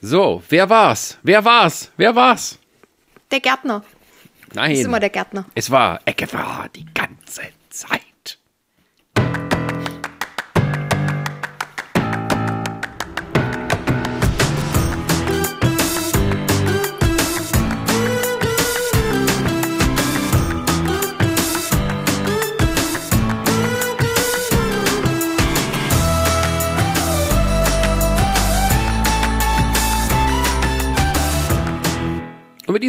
So, wer war's? Wer war's? Wer war's? Der Gärtner. Nein. Das ist immer der Gärtner. Es war Eckefar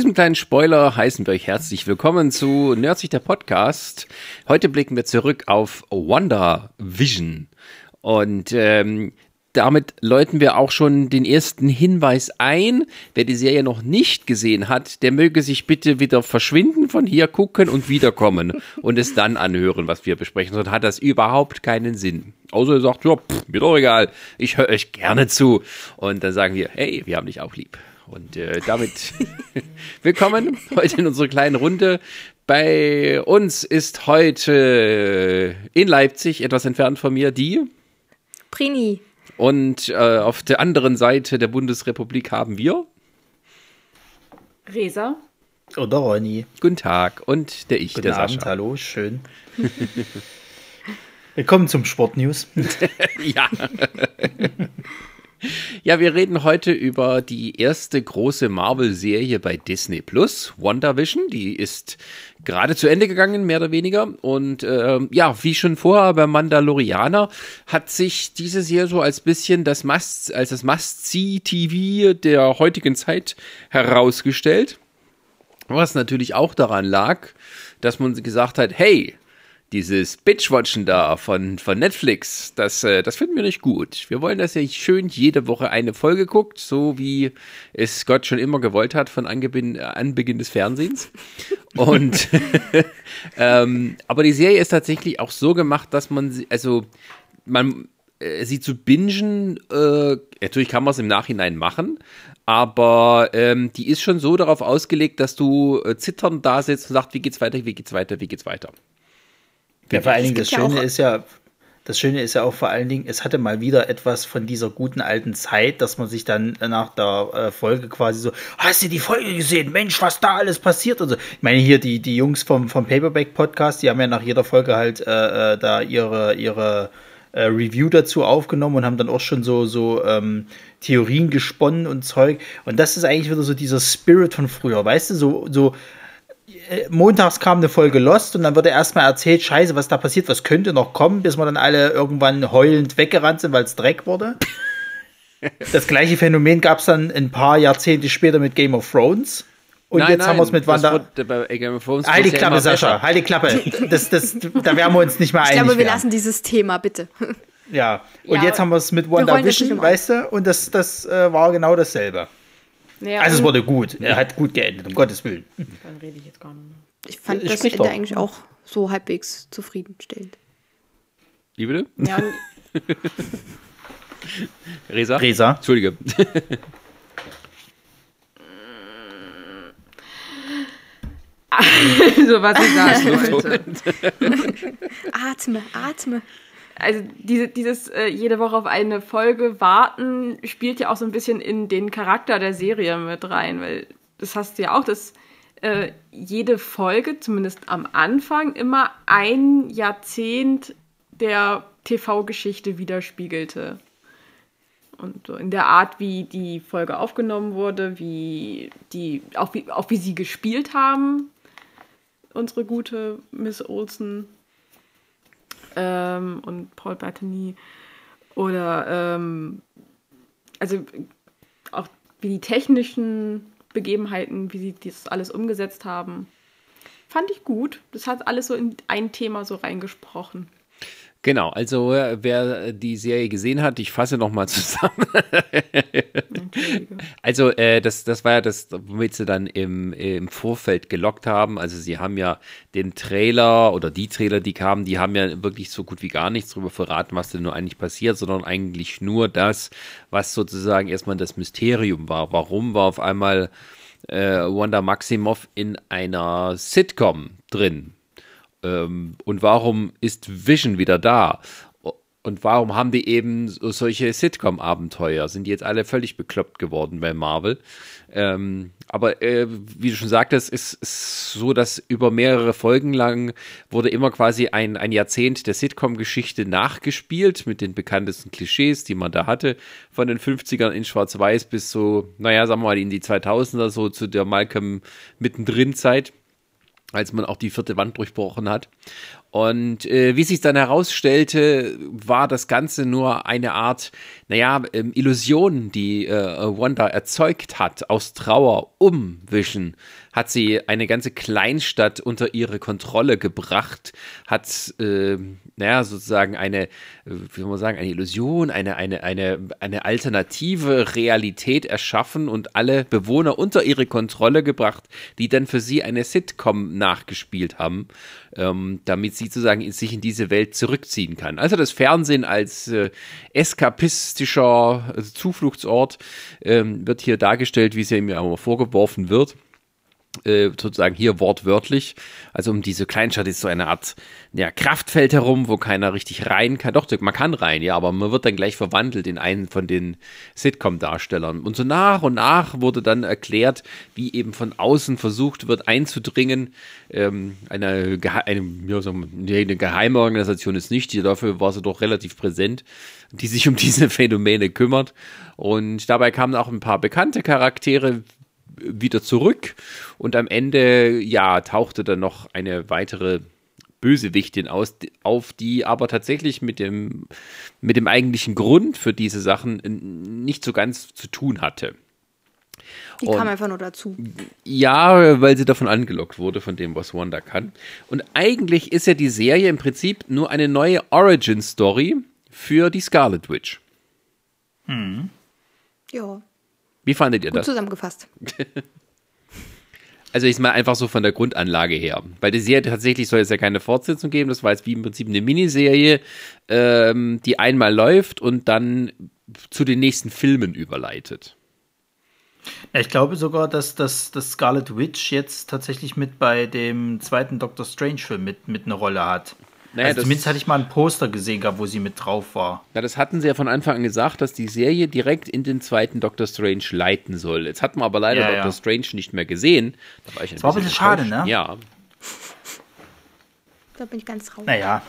diesem kleinen Spoiler heißen wir euch herzlich willkommen zu Nerdsich der Podcast. Heute blicken wir zurück auf Wonder Vision. Und ähm, damit läuten wir auch schon den ersten Hinweis ein. Wer die Serie noch nicht gesehen hat, der möge sich bitte wieder verschwinden, von hier gucken und wiederkommen und es dann anhören, was wir besprechen. Sonst hat das überhaupt keinen Sinn. Außer ihr sagt, ja, pff, mir doch egal, ich höre euch gerne zu. Und dann sagen wir, hey, wir haben dich auch lieb. Und äh, damit willkommen heute in unserer kleinen Runde. Bei uns ist heute in Leipzig, etwas entfernt von mir, die. Prini. Und äh, auf der anderen Seite der Bundesrepublik haben wir. Resa. Oder Ronny. Guten Tag. Und der ich, Guten der Abend, Sascha. hallo, schön. Willkommen zum Sportnews. Ja. Ja, wir reden heute über die erste große Marvel-Serie bei Disney Plus, WandaVision. Die ist gerade zu Ende gegangen, mehr oder weniger. Und ähm, ja, wie schon vorher beim Mandalorianer hat sich diese Serie so als bisschen das Must, als das Must-See-TV der heutigen Zeit herausgestellt. Was natürlich auch daran lag, dass man gesagt hat, hey, dieses Bitch-Watchen da von, von Netflix, das, äh, das finden wir nicht gut. Wir wollen, dass ihr schön jede Woche eine Folge guckt, so wie es Gott schon immer gewollt hat von Angebeginn, Anbeginn des Fernsehens. Und ähm, aber die Serie ist tatsächlich auch so gemacht, dass man sie, also man äh, sie zu bingen, äh, natürlich kann man es im Nachhinein machen, aber ähm, die ist schon so darauf ausgelegt, dass du äh, zitternd da sitzt und sagst, wie geht's weiter, wie geht's weiter, wie geht's weiter. Ja, vor allen Dingen, das ja Schöne auch- ist ja, das Schöne ist ja auch vor allen Dingen, es hatte mal wieder etwas von dieser guten alten Zeit, dass man sich dann nach der äh, Folge quasi so, hast du die Folge gesehen? Mensch, was da alles passiert? Und so. Ich meine, hier die, die Jungs vom, vom Paperback Podcast, die haben ja nach jeder Folge halt äh, äh, da ihre, ihre äh, Review dazu aufgenommen und haben dann auch schon so, so ähm, Theorien gesponnen und Zeug. Und das ist eigentlich wieder so dieser Spirit von früher, weißt du, so, so montags kam eine Folge Lost und dann wurde erstmal erzählt, scheiße, was da passiert, was könnte noch kommen, bis wir dann alle irgendwann heulend weggerannt sind, weil es Dreck wurde. Das gleiche Phänomen gab es dann ein paar Jahrzehnte später mit Game of Thrones. Und jetzt haben wir es mit Wanda. wurde bei Game of Thrones Halt die Klappe, immer Sascha, halt die Klappe. Das, das, da wären wir uns nicht mehr Ich einig. glaube, wir werden. lassen dieses Thema, bitte. Ja, und Ja, jetzt haben wir es mit WandaVision, weißt du? Und das, das äh, war genau dasselbe. Naja, Also es wurde gut. Er hat gut geendet, um Gottes Willen. Dann rede ich jetzt gar nicht mehr. Ich fand Äh, das sprich Ende doch. eigentlich auch so halbwegs zufriedenstellend. Wie bitte? Ja, Resa? Resa. Entschuldige. so was ich sagen wollte. Atme, atme. Also diese, dieses äh, jede Woche auf eine Folge warten spielt ja auch so ein bisschen in den Charakter der Serie mit rein, weil das hast du ja auch, dass äh, jede Folge, zumindest am Anfang, immer ein Jahrzehnt der TV-Geschichte widerspiegelte. Und so in der Art, wie die Folge aufgenommen wurde, wie die, auch wie, auch wie sie gespielt haben, unsere gute Miss Olsen ähm, und Paul Bettany. Oder ähm, also auch wie die technischen Begebenheiten, wie sie das alles umgesetzt haben. Fand ich gut. Das hat alles so in ein Thema so reingesprochen. Genau, also äh, wer die Serie gesehen hat, ich fasse nochmal zusammen. Also, äh, das, das war ja das, womit sie dann im, im Vorfeld gelockt haben. Also, sie haben ja den Trailer oder die Trailer, die kamen, die haben ja wirklich so gut wie gar nichts darüber verraten, was denn nur eigentlich passiert, sondern eigentlich nur das, was sozusagen erstmal das Mysterium war. Warum war auf einmal äh, Wanda Maximoff in einer Sitcom drin? Ähm, und warum ist Vision wieder da? Und warum haben die eben so solche Sitcom-Abenteuer? Sind die jetzt alle völlig bekloppt geworden bei Marvel? Ähm, aber äh, wie du schon sagtest, ist es so, dass über mehrere Folgen lang wurde immer quasi ein, ein Jahrzehnt der Sitcom-Geschichte nachgespielt mit den bekanntesten Klischees, die man da hatte, von den 50ern in Schwarz-Weiß bis so, naja, sagen wir mal, in die 2000er, so zu der Malcolm mittendrin Zeit als man auch die vierte Wand durchbrochen hat. Und äh, wie sich dann herausstellte, war das Ganze nur eine Art, naja, ähm, Illusion, die äh, Wanda erzeugt hat, aus Trauer umwischen hat sie eine ganze Kleinstadt unter ihre Kontrolle gebracht, hat, äh, naja, sozusagen eine, äh, wie soll man sagen, eine Illusion, eine, eine, eine, eine alternative Realität erschaffen und alle Bewohner unter ihre Kontrolle gebracht, die dann für sie eine Sitcom nachgespielt haben, ähm, damit sie sozusagen sich in diese Welt zurückziehen kann. Also das Fernsehen als äh, eskapistischer Zufluchtsort ähm, wird hier dargestellt, wie es ja immer vorgeworfen wird äh, sozusagen hier wortwörtlich. Also um diese Kleinstadt ist so eine Art ja, Kraftfeld herum, wo keiner richtig rein kann. Doch, man kann rein, ja, aber man wird dann gleich verwandelt in einen von den Sitcom-Darstellern. Und so nach und nach wurde dann erklärt, wie eben von außen versucht wird einzudringen. Ähm, eine, eine, ja, so, eine geheime Organisation ist nicht, dafür war sie doch relativ präsent, die sich um diese Phänomene kümmert. Und dabei kamen auch ein paar bekannte Charaktere wieder zurück und am Ende, ja, tauchte dann noch eine weitere Bösewichtin aus, auf, die aber tatsächlich mit dem, mit dem eigentlichen Grund für diese Sachen nicht so ganz zu tun hatte. Die und, kam einfach nur dazu. Ja, weil sie davon angelockt wurde, von dem, was Wanda kann. Und eigentlich ist ja die Serie im Prinzip nur eine neue Origin-Story für die Scarlet Witch. Hm. Ja. Wie fandet ihr Gut das? zusammengefasst. Also ich mal einfach so von der Grundanlage her. Bei der Serie tatsächlich soll es ja keine Fortsetzung geben. Das war jetzt wie im Prinzip eine Miniserie, ähm, die einmal läuft und dann zu den nächsten Filmen überleitet. Ja, ich glaube sogar, dass das Scarlet Witch jetzt tatsächlich mit bei dem zweiten Doctor Strange-Film mit, mit eine Rolle hat. Naja, also zumindest hatte ich mal ein Poster gesehen gehabt, wo sie mit drauf war. Ja, das hatten sie ja von Anfang an gesagt, dass die Serie direkt in den zweiten Doctor Strange leiten soll. Jetzt hat man aber leider ja, Doctor ja. Strange nicht mehr gesehen. Da war ich ein das war ein bisschen schade, ne? Ja. Da bin ich ganz traurig. Naja,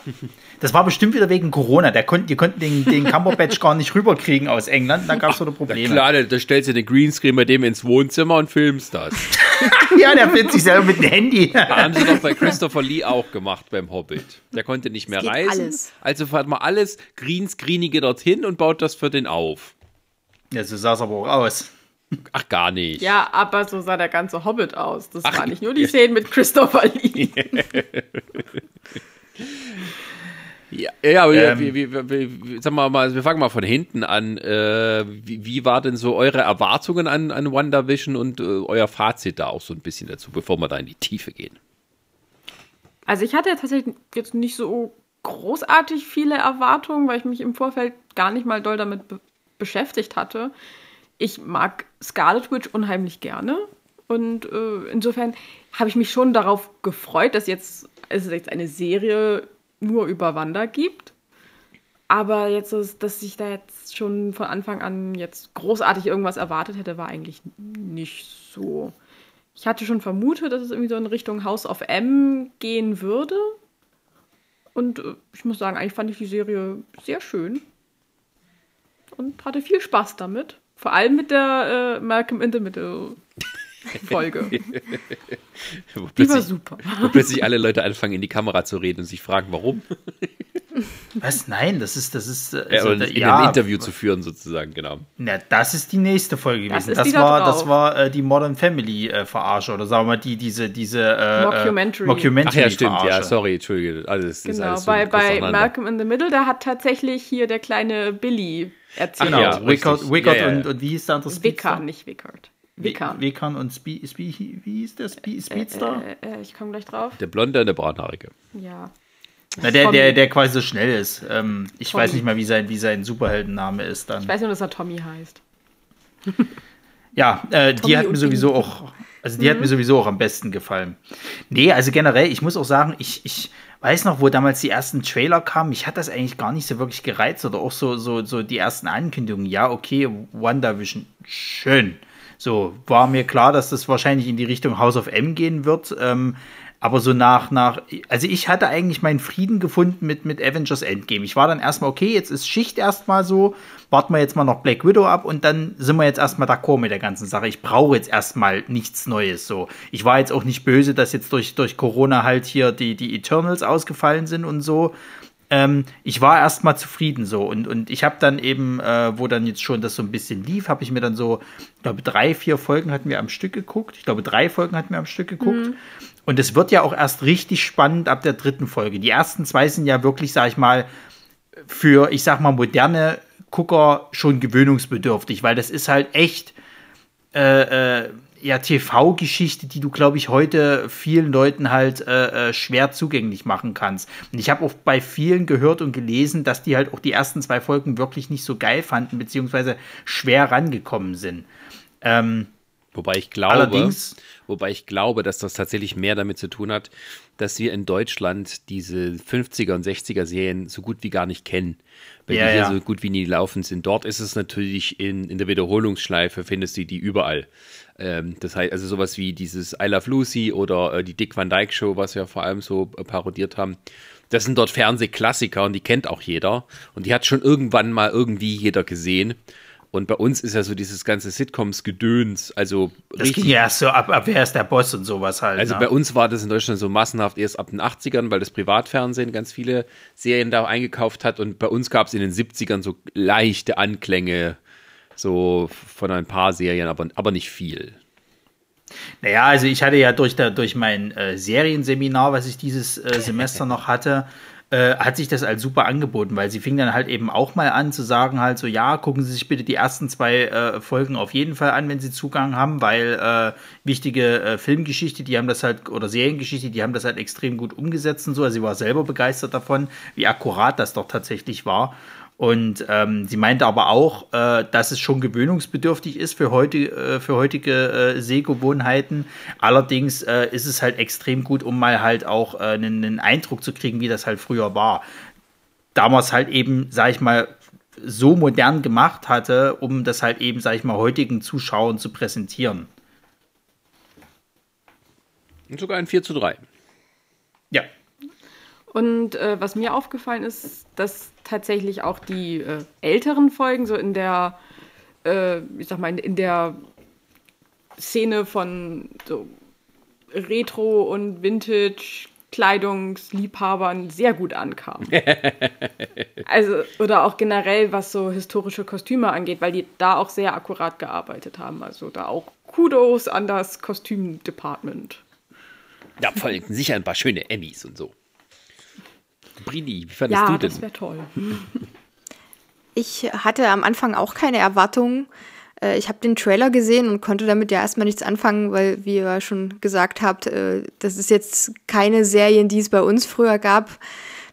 das war bestimmt wieder wegen Corona. Der konnt, die konnten den, den Cumberbatch gar nicht rüberkriegen aus England. Da gab es wieder Probleme. Na klar, da stellst du den Greenscreen bei dem ins Wohnzimmer und filmst das. ja, der filmt sich selber mit dem Handy. Da haben sie doch bei Christopher Lee auch gemacht beim Hobbit. Der konnte nicht mehr reisen. Alles. Also fährt man alles Greenscreenige dorthin und baut das für den auf. Ja, so sah es aber auch aus. Ach, gar nicht. Ja, aber so sah der ganze Hobbit aus. Das Ach, war nicht nur die Szenen mit Christopher Lee. ja, ja, aber ähm, wir, wir, wir, sag mal, wir fangen mal von hinten an. Äh, wie, wie, war denn so eure Erwartungen an, an WandaVision und äh, euer Fazit da auch so ein bisschen dazu, bevor wir da in die Tiefe gehen? Also ich hatte tatsächlich jetzt nicht so großartig viele Erwartungen, weil ich mich im Vorfeld gar nicht mal doll damit be beschäftigt hatte ich mag Scarlet Witch unheimlich gerne. Und äh, insofern habe ich mich schon darauf gefreut, dass jetzt, es jetzt eine Serie nur über Wanda gibt. Aber jetzt, dass ich da jetzt schon von Anfang an jetzt großartig irgendwas erwartet hätte, war eigentlich nicht so. Ich hatte schon vermutet, dass es irgendwie so in Richtung House of M gehen würde. Und äh, ich muss sagen, eigentlich fand ich die Serie sehr schön. Und hatte viel Spaß damit. Vor allem mit der äh, Malcolm in the Middle Folge. die war super. Wo plötzlich alle Leute anfangen, in die Kamera zu reden und sich fragen, warum. Was? Nein, das ist, das ist. Äh, also, ja, in ja, einem Interview zu führen, sozusagen, genau. Na, das ist die nächste Folge gewesen. Das, das war, da das war äh, die Modern Family äh, Verarsche oder sagen wir mal die, diese, diese äh, Mockumentary. Mockumentary. Ach ja, stimmt, Verarsche. ja, sorry, Entschuldige. Alles, genau, alles so bei, bei Malcolm in the Middle, da hat tatsächlich hier der kleine Billy erzählt. Genau, ja, Wickard, Wickard ja, ja. Und, und wie hieß der andere Wickard, nicht Wickard. Wickard. Wickard und Spe Spe wie hieß der Spe Speedster? Äh, äh, äh, ich komme gleich drauf. Der Blonde und der Braunhaarige. Ja. Na, der, der, der quasi so schnell ist. Ähm, ich Tommy. weiß nicht mal, wie sein, wie sein Superheldenname ist dann. Ich weiß nur, dass er Tommy heißt. Ja, äh, die hat mir sowieso auch, also die mhm. hat mir sowieso auch am besten gefallen. Nee, also generell, ich muss auch sagen, ich, ich weiß noch, wo damals die ersten Trailer kamen, mich hat das eigentlich gar nicht so wirklich gereizt oder auch so, so, so die ersten Ankündigungen. Ja, okay, WandaVision, schön. So, war mir klar, dass das wahrscheinlich in die Richtung House of M gehen wird. Ähm, aber so nach, nach, also ich hatte eigentlich meinen Frieden gefunden mit, mit Avengers Endgame. Ich war dann erstmal, okay, jetzt ist Schicht erstmal so, warten wir jetzt mal noch Black Widow ab und dann sind wir jetzt erstmal d'accord mit der ganzen Sache. Ich brauche jetzt erstmal nichts Neues so. Ich war jetzt auch nicht böse, dass jetzt durch, durch Corona halt hier die, die Eternals ausgefallen sind und so. Ähm, ich war erstmal zufrieden so und, und ich habe dann eben, äh, wo dann jetzt schon das so ein bisschen lief, habe ich mir dann so, ich glaube, drei, vier Folgen hatten wir am Stück geguckt. Ich glaube, drei Folgen hatten wir am Stück geguckt. Mhm. Und es wird ja auch erst richtig spannend ab der dritten Folge. Die ersten zwei sind ja wirklich, sag ich mal, für, ich sag mal, moderne Gucker schon gewöhnungsbedürftig, weil das ist halt echt äh, äh, ja, TV-Geschichte, die du, glaube ich, heute vielen Leuten halt äh, äh, schwer zugänglich machen kannst. Und ich habe auch bei vielen gehört und gelesen, dass die halt auch die ersten zwei Folgen wirklich nicht so geil fanden, beziehungsweise schwer rangekommen sind. Ähm, Wobei ich glaube, wobei ich glaube, dass das tatsächlich mehr damit zu tun hat, dass wir in Deutschland diese 50er und 60er Serien so gut wie gar nicht kennen, weil ja, die hier ja. so gut wie nie laufen sind. Dort ist es natürlich in, in der Wiederholungsschleife, findest du die überall. Ähm, das heißt, also sowas wie dieses I Love Lucy oder äh, die Dick Van Dyke Show, was wir vor allem so äh, parodiert haben. Das sind dort Fernsehklassiker und die kennt auch jeder. Und die hat schon irgendwann mal irgendwie jeder gesehen. Und bei uns ist ja so dieses ganze Sitcoms-Gedöns, also das richtig. ging ja erst so ab, ab, wer ist der Boss und sowas halt. Also ne? bei uns war das in Deutschland so massenhaft erst ab den 80ern, weil das Privatfernsehen ganz viele Serien da eingekauft hat. Und bei uns gab es in den 70ern so leichte Anklänge, so von ein paar Serien, aber, aber nicht viel. Naja, also ich hatte ja durch, der, durch mein äh, Serienseminar, was ich dieses äh, Semester noch hatte, äh, hat sich das als super angeboten, weil sie fing dann halt eben auch mal an zu sagen halt so, ja, gucken Sie sich bitte die ersten zwei äh, Folgen auf jeden Fall an, wenn Sie Zugang haben, weil äh, wichtige äh, Filmgeschichte, die haben das halt, oder Seriengeschichte, die haben das halt extrem gut umgesetzt und so. Also sie war selber begeistert davon, wie akkurat das doch tatsächlich war. Und ähm, sie meinte aber auch, äh, dass es schon gewöhnungsbedürftig ist für, heute, äh, für heutige äh, Sehgewohnheiten. Allerdings äh, ist es halt extrem gut, um mal halt auch äh, einen, einen Eindruck zu kriegen, wie das halt früher war. Damals halt eben, sag ich mal, so modern gemacht hatte, um das halt eben, sag ich mal, heutigen Zuschauern zu präsentieren. Und sogar ein 4 zu 3. Ja. Und äh, was mir aufgefallen ist, dass tatsächlich auch die äh, älteren Folgen so in der, äh, ich sag mal, in der Szene von so Retro und Vintage Kleidungsliebhabern sehr gut ankam. also, oder auch generell, was so historische Kostüme angeht, weil die da auch sehr akkurat gearbeitet haben. Also da auch Kudos an das Kostümdepartment. Ja, vor allem sicher ein paar schöne Emmys und so. Brini, wie fandest ja, du denn? das wäre toll. Ich hatte am Anfang auch keine Erwartungen. Äh, ich habe den Trailer gesehen und konnte damit ja erstmal nichts anfangen, weil, wie ihr schon gesagt habt, äh, das ist jetzt keine Serien, die es bei uns früher gab.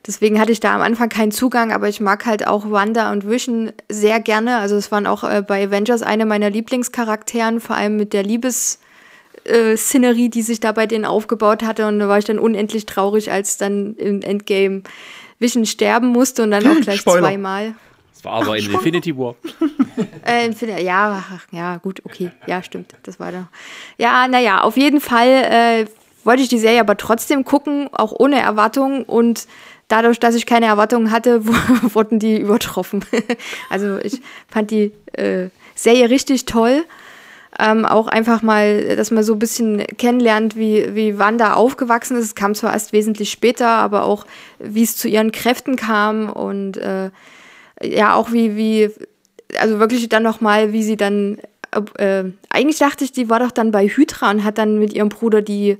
Deswegen hatte ich da am Anfang keinen Zugang, aber ich mag halt auch Wanda und Vision sehr gerne. Also es waren auch äh, bei Avengers eine meiner Lieblingscharakteren, vor allem mit der Liebes- äh, Szenerie, die sich da bei denen aufgebaut hatte. Und da war ich dann unendlich traurig, als dann im Endgame Vision sterben musste und dann auch gleich Spoiler. zweimal. Das war aber in Infinity War. äh, ja, ach, ja, gut, okay. Ja, stimmt. Das war da. Ja, naja, auf jeden Fall äh, wollte ich die Serie aber trotzdem gucken, auch ohne Erwartungen. Und dadurch, dass ich keine Erwartungen hatte, wurden die übertroffen. also ich fand die äh, Serie richtig toll. Ähm, auch einfach mal, dass man so ein bisschen kennenlernt, wie, wie Wanda aufgewachsen ist. Es kam zwar erst wesentlich später, aber auch, wie es zu ihren Kräften kam und äh, ja, auch wie, wie, also wirklich dann nochmal, wie sie dann, äh, eigentlich dachte ich, die war doch dann bei Hydra und hat dann mit ihrem Bruder die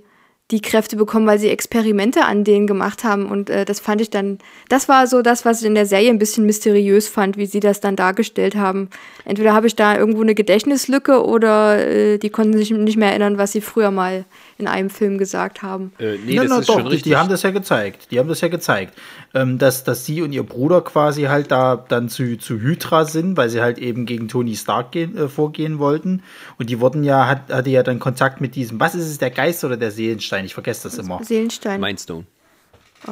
die Kräfte bekommen, weil sie Experimente an denen gemacht haben. Und äh, das fand ich dann, das war so das, was ich in der Serie ein bisschen mysteriös fand, wie sie das dann dargestellt haben. Entweder habe ich da irgendwo eine Gedächtnislücke oder äh, die konnten sich nicht mehr erinnern, was sie früher mal in einem Film gesagt haben. Äh, nee, na, das na, ist doch, schon richtig. Die, die haben das ja gezeigt. Die haben das ja gezeigt. Ähm, dass, dass sie und ihr Bruder quasi halt da dann zu, zu Hydra sind, weil sie halt eben gegen Tony Stark gehen, äh, vorgehen wollten. Und die wurden ja, hat, hatte ja dann Kontakt mit diesem, was ist es, der Geist oder der Seelenstein? Ich vergesse das immer. Seelenstein. Mindstone.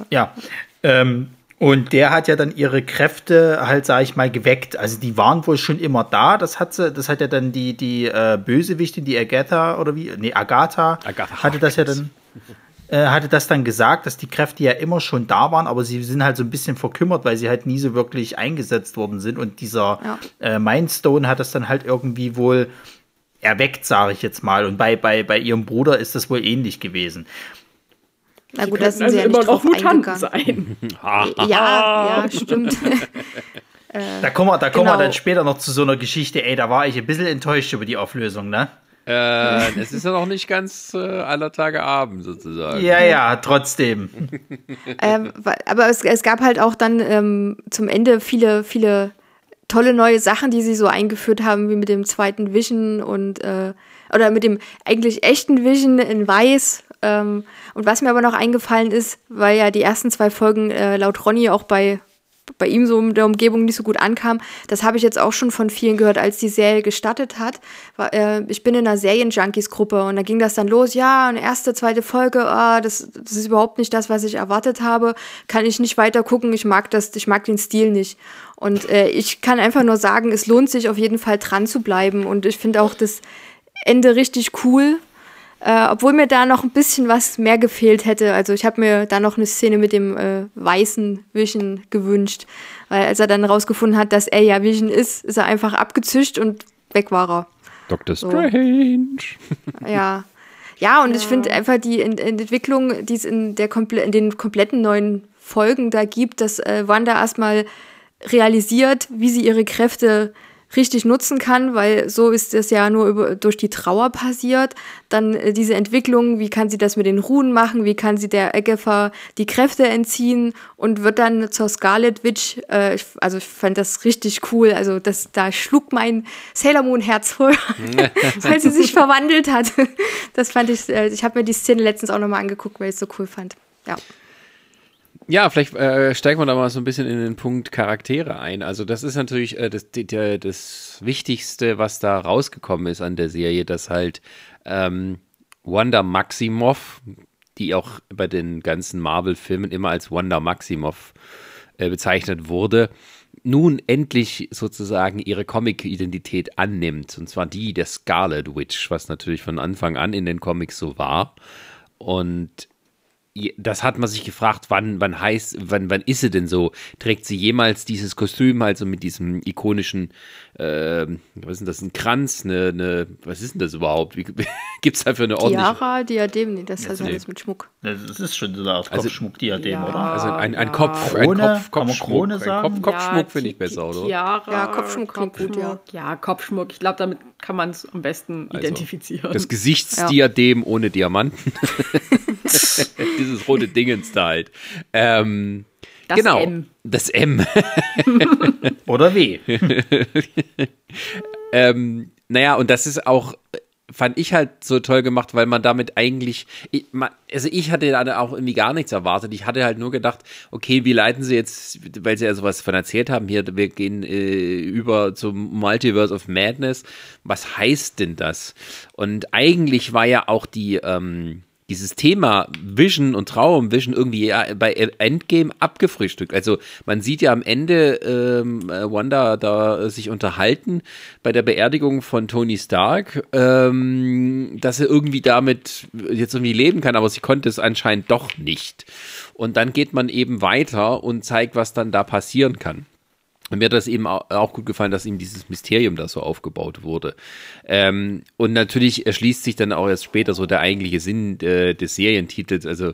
Ja. Ähm, und der hat ja dann ihre Kräfte halt, sag ich mal, geweckt. Also die waren wohl schon immer da. Das hat sie, das hat ja dann die, die äh, Bösewichtin, die Agatha oder wie, nee, Agatha, Agatha hatte das ja dann, äh, hatte das dann gesagt, dass die Kräfte ja immer schon da waren, aber sie sind halt so ein bisschen verkümmert, weil sie halt nie so wirklich eingesetzt worden sind. Und dieser ja. äh, Mindstone hat das dann halt irgendwie wohl erweckt, sage ich jetzt mal. Und bei, bei, bei ihrem Bruder ist das wohl ähnlich gewesen. Na gut, das sind also sie ja immer noch Mutanten sein. ja, ja, stimmt. da kommen wir, da kommen genau. wir dann später noch zu so einer Geschichte. Ey, da war ich ein bisschen enttäuscht über die Auflösung, ne? Äh, es ist ja noch nicht ganz äh, aller Tage Abend sozusagen. Ja, ja, trotzdem. ähm, aber es, es, gab halt auch dann ähm, zum Ende viele, viele tolle neue Sachen, die sie so eingeführt haben, wie mit dem zweiten Vision und äh, oder mit dem eigentlich echten Vision in Weiß. Ähm, und was mir aber noch eingefallen ist, weil ja die ersten zwei Folgen äh, laut Ronny auch bei bei ihm so in der Umgebung nicht so gut ankam. Das habe ich jetzt auch schon von vielen gehört, als die Serie gestartet hat. War, äh, ich bin in einer Serien-Junkies-Gruppe und da ging das dann los. Ja, eine erste, zweite Folge, ah, das, das ist überhaupt nicht das, was ich erwartet habe. Kann ich nicht weiter gucken. Ich mag das, ich mag den Stil nicht. Und äh, ich kann einfach nur sagen, es lohnt sich auf jeden Fall dran zu bleiben. Und ich finde auch das Ende richtig cool. Äh, obwohl mir da noch ein bisschen was mehr gefehlt hätte. Also ich habe mir da noch eine Szene mit dem äh, weißen Vision gewünscht. Weil als er dann rausgefunden hat, dass er ja Vision ist, ist er einfach abgezischt und weg war er. Dr. Strange. Ja. Ja, und ja. ich finde einfach die Ent Entwicklung, die es in, der in den kompletten neuen Folgen da gibt, dass äh, Wanda erstmal realisiert, wie sie ihre Kräfte richtig nutzen kann, weil so ist es ja nur über, durch die Trauer passiert. Dann äh, diese Entwicklung, wie kann sie das mit den Runen machen, wie kann sie der Agatha die Kräfte entziehen und wird dann zur Scarlet Witch. Äh, ich, also ich fand das richtig cool. Also das, da schlug mein Sailor Moon Herz voll, weil sie sich verwandelt hat. Das fand ich, äh, ich habe mir die Szene letztens auch nochmal angeguckt, weil ich es so cool fand. Ja. Ja, vielleicht äh, steigen wir da mal so ein bisschen in den Punkt Charaktere ein. Also das ist natürlich äh, das, die, das Wichtigste, was da rausgekommen ist an der Serie, dass halt ähm, Wanda Maximoff, die auch bei den ganzen Marvel-Filmen immer als Wanda Maximoff äh, bezeichnet wurde, nun endlich sozusagen ihre Comic-Identität annimmt. Und zwar die der Scarlet Witch, was natürlich von Anfang an in den Comics so war. Und das hat man sich gefragt, wann, wann heißt, wann, wann ist sie denn so? Trägt sie jemals dieses Kostüm, also mit diesem ikonischen, äh, was ist denn das, ein Kranz, eine, eine was ist denn das überhaupt? Gibt es dafür eine ordentliche? Tiara, Diadem, nee, das ist nee. alles mit Schmuck. Das ist schon so eine Art also, Kopfschmuck, Diadem, ja, oder? Also ein, ein ja. Kopf, Krone, ein Kopf, Kopfschmuck? Kopf, Kopfschmuck ja, finde ich besser, oder? Tiara, ja, Kopfschmuck klingt gut, ja. Ja, Kopfschmuck, ich glaube, damit kann man es am besten also, identifizieren. Das Gesichtsdiadem ohne Diamanten. Dieses rote Dingens da halt. Ähm, das genau, M. Das M. Oder W. ähm, naja, und das ist auch, fand ich halt so toll gemacht, weil man damit eigentlich, ich, man, also ich hatte da auch irgendwie gar nichts erwartet. Ich hatte halt nur gedacht, okay, wie leiten sie jetzt, weil sie ja sowas von erzählt haben, hier, wir gehen äh, über zum Multiverse of Madness. Was heißt denn das? Und eigentlich war ja auch die, ähm, dieses Thema Vision und Traum, Vision irgendwie bei Endgame abgefrühstückt. Also man sieht ja am Ende ähm, Wanda da sich unterhalten bei der Beerdigung von Tony Stark, ähm, dass er irgendwie damit jetzt irgendwie leben kann, aber sie konnte es anscheinend doch nicht. Und dann geht man eben weiter und zeigt, was dann da passieren kann. Und mir hat das eben auch gut gefallen, dass ihm dieses Mysterium da so aufgebaut wurde. Ähm, und natürlich erschließt sich dann auch erst später so der eigentliche Sinn äh, des Serientitels. Also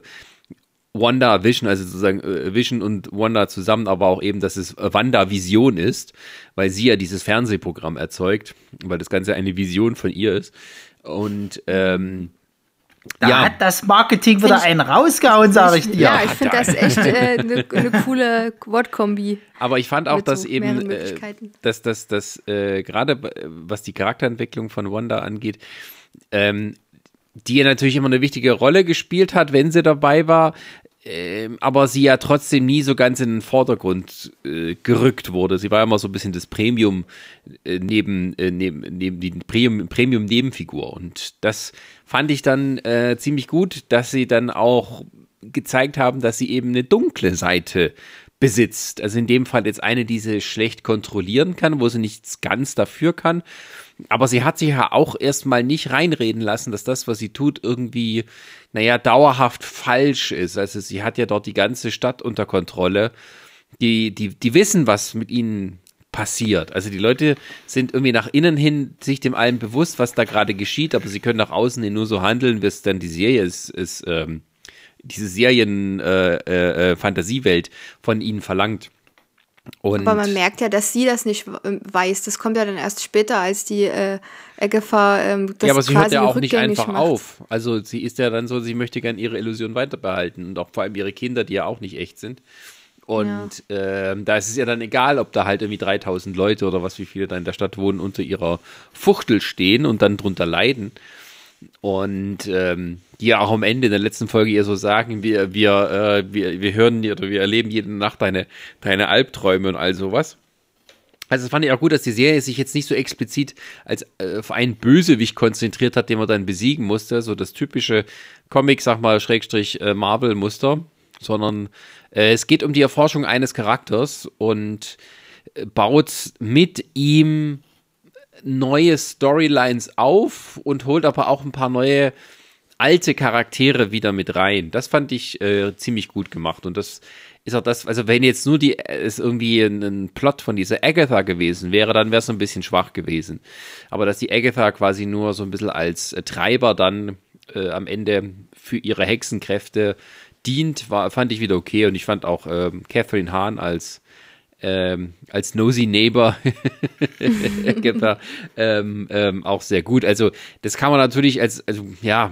Wanda Vision, also sozusagen äh, Vision und Wanda zusammen, aber auch eben, dass es Wanda Vision ist, weil sie ja dieses Fernsehprogramm erzeugt, weil das Ganze eine Vision von ihr ist. Und ähm, Da Ja. hat das Marketing wieder ich- einen rausgehauen, sage ich dir. Ja, ich finde das echt eine äh, ne- ne coole Wortkombi. Aber ich fand auch, dass so eben, äh, dass das, das äh, gerade b- was die Charakterentwicklung von Wanda angeht, ähm, die ja natürlich immer eine wichtige Rolle gespielt hat, wenn sie dabei war, ähm, aber sie ja trotzdem nie so ganz in den Vordergrund äh, gerückt wurde. Sie war immer so ein bisschen das Premium äh, neben, äh, neben, neben die Premium, Premium Nebenfigur und das fand ich dann äh, ziemlich gut, dass sie dann auch gezeigt haben, dass sie eben eine dunkle Seite besitzt. Also in dem Fall jetzt eine, die sie schlecht kontrollieren kann, wo sie nichts ganz dafür kann. Aber sie hat sich ja auch erstmal nicht reinreden lassen, dass das, was sie tut, irgendwie, naja, dauerhaft falsch ist. Also sie hat ja dort die ganze Stadt unter Kontrolle. Die, die, die wissen, was mit ihnen passiert. Also die Leute sind irgendwie nach innen hin sich dem allen bewusst, was da gerade geschieht, aber sie können nach außen hin nur so handeln, wie es dann die Serie ist, ist ähm, diese Serien-Fantasiewelt äh, äh, Fantasiewelt von ihnen verlangt. Und Aber man merkt ja, dass sie das nicht äh, weiß. Das kommt ja dann erst später, als die äh, Agatha ähm, das ja, aber sie hört ja auch nicht einfach macht. auf. Also sie ist ja dann so, sie möchte gern ihre Illusion weiterbehalten und auch vor allem ihre Kinder, die ja auch nicht echt sind. Und ähm, da ist es ja dann egal, ob da halt irgendwie 3000 Leute oder was, wie viele da in der Stadt wohnen, unter ihrer Fuchtel stehen und dann drunter leiden. Und ähm, die ja auch am Ende in der letzten Folge ihr so sagen, wir, wir, äh, wir, wir hören oder wir erleben jede Nacht deine, deine Albträume und all sowas. Also das fand ich auch gut, dass die Serie sich jetzt nicht so explizit als äh, auf einen Bösewicht konzentriert hat, den man dann besiegen musste, so das typische Comic, sag mal, Schrägstrich äh, Marvel-Muster, sondern äh, es geht um die Erforschung eines Charakters und äh, baut mit ihm neue Storylines auf und holt aber auch ein paar neue alte Charaktere wieder mit rein. Das fand ich äh, ziemlich gut gemacht und das ist auch das, also wenn jetzt nur die es irgendwie ein, ein Plot von dieser Agatha gewesen wäre, dann wäre es so ein bisschen schwach gewesen. Aber dass die Agatha quasi nur so ein bisschen als äh, Treiber dann äh, am Ende für ihre Hexenkräfte dient, war, fand ich wieder okay und ich fand auch ähm, Catherine Hahn als ähm, als Nosy Neighbor ähm, ähm, auch sehr gut. Also das kann man natürlich als, also ja,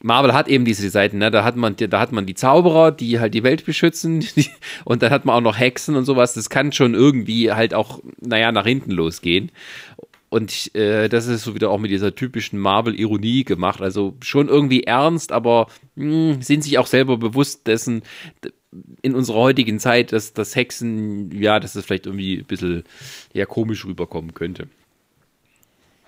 Marvel hat eben diese Seiten, ne? da hat man, da hat man die Zauberer, die halt die Welt beschützen, die, und dann hat man auch noch Hexen und sowas. Das kann schon irgendwie halt auch, naja, nach hinten losgehen. Und äh, das ist so wieder auch mit dieser typischen Marvel-Ironie gemacht. Also schon irgendwie ernst, aber mh, sind sich auch selber bewusst dessen, in unserer heutigen Zeit, dass, dass Hexen, ja, dass das vielleicht irgendwie ein bisschen ja, komisch rüberkommen könnte.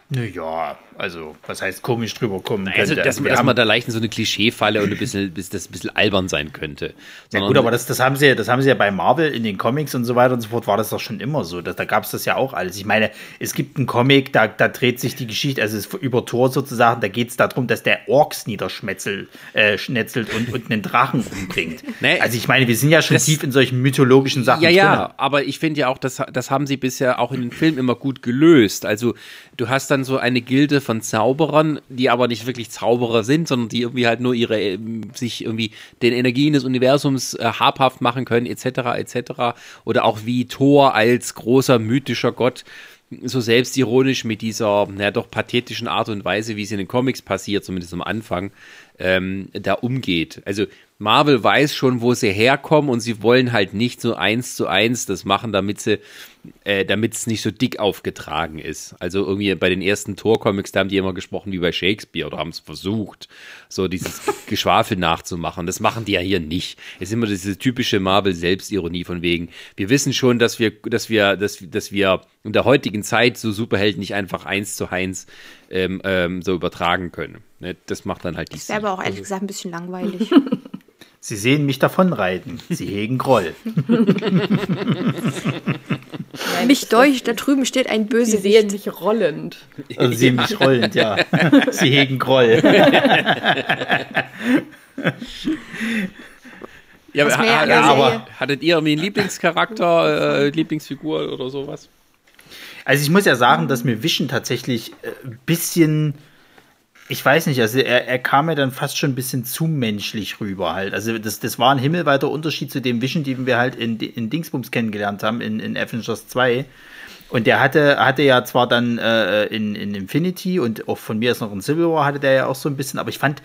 Naja, also, was heißt komisch drüber kommen Also, könnte. dass, wir dass man da leicht in so eine Klischeefalle und ein bisschen, bis das ein bisschen albern sein könnte. Ja Sondern- gut, aber das, das, haben sie, das haben sie ja bei Marvel in den Comics und so weiter und so fort, war das doch schon immer so. Da, da gab es das ja auch alles. Ich meine, es gibt einen Comic, da, da dreht sich die Geschichte, also es über Thor sozusagen, da geht es darum, dass der Orks niederschmetzelt äh, schnetzelt und, und einen Drachen umbringt. Nee, also ich meine, wir sind ja schon das- tief in solchen mythologischen Sachen Ja, ja, drin. aber ich finde ja auch, das, das haben sie bisher auch in den Filmen immer gut gelöst. Also du hast dann so eine Gilde von Zauberern, die aber nicht wirklich Zauberer sind, sondern die irgendwie halt nur ihre, ähm, sich irgendwie den Energien des Universums äh, habhaft machen können, etc., etc. Oder auch wie Thor als großer mythischer Gott so selbstironisch mit dieser, naja, doch pathetischen Art und Weise, wie es in den Comics passiert, zumindest am Anfang, ähm, da umgeht. Also Marvel weiß schon, wo sie herkommen und sie wollen halt nicht so eins zu eins das machen, damit sie, äh, damit es nicht so dick aufgetragen ist. Also irgendwie bei den ersten Tor-Comics, da haben die immer gesprochen wie bei Shakespeare oder haben es versucht, so dieses Geschwafel nachzumachen. Das machen die ja hier nicht. Es ist immer diese typische Marvel-Selbstironie von wegen, wir wissen schon, dass wir, dass wir, dass, dass wir in der heutigen Zeit so Superhelden nicht einfach eins zu eins ähm, ähm, so übertragen können. Ne? Das macht dann halt die Das wäre aber auch ehrlich gesagt ein bisschen langweilig. Sie sehen mich davonreiten. Sie hegen Groll. Mich durch, da drüben steht ein Sie sehen sich rollend. Also Sie sehen mich rollend, ja. Sie hegen Groll. Ja, mir ja aber hattet ihr irgendwie einen Lieblingscharakter, äh, Lieblingsfigur oder sowas? Also ich muss ja sagen, dass mir Vision tatsächlich äh, ein bisschen, ich weiß nicht, also er, er kam mir dann fast schon ein bisschen zu menschlich rüber halt. Also das, das war ein himmelweiter Unterschied zu dem Vision, den wir halt in, in Dingsbums kennengelernt haben, in, in Avengers 2. Und der hatte, hatte ja zwar dann äh, in, in Infinity und auch von mir ist noch in Civil War hatte der ja auch so ein bisschen, aber ich fand,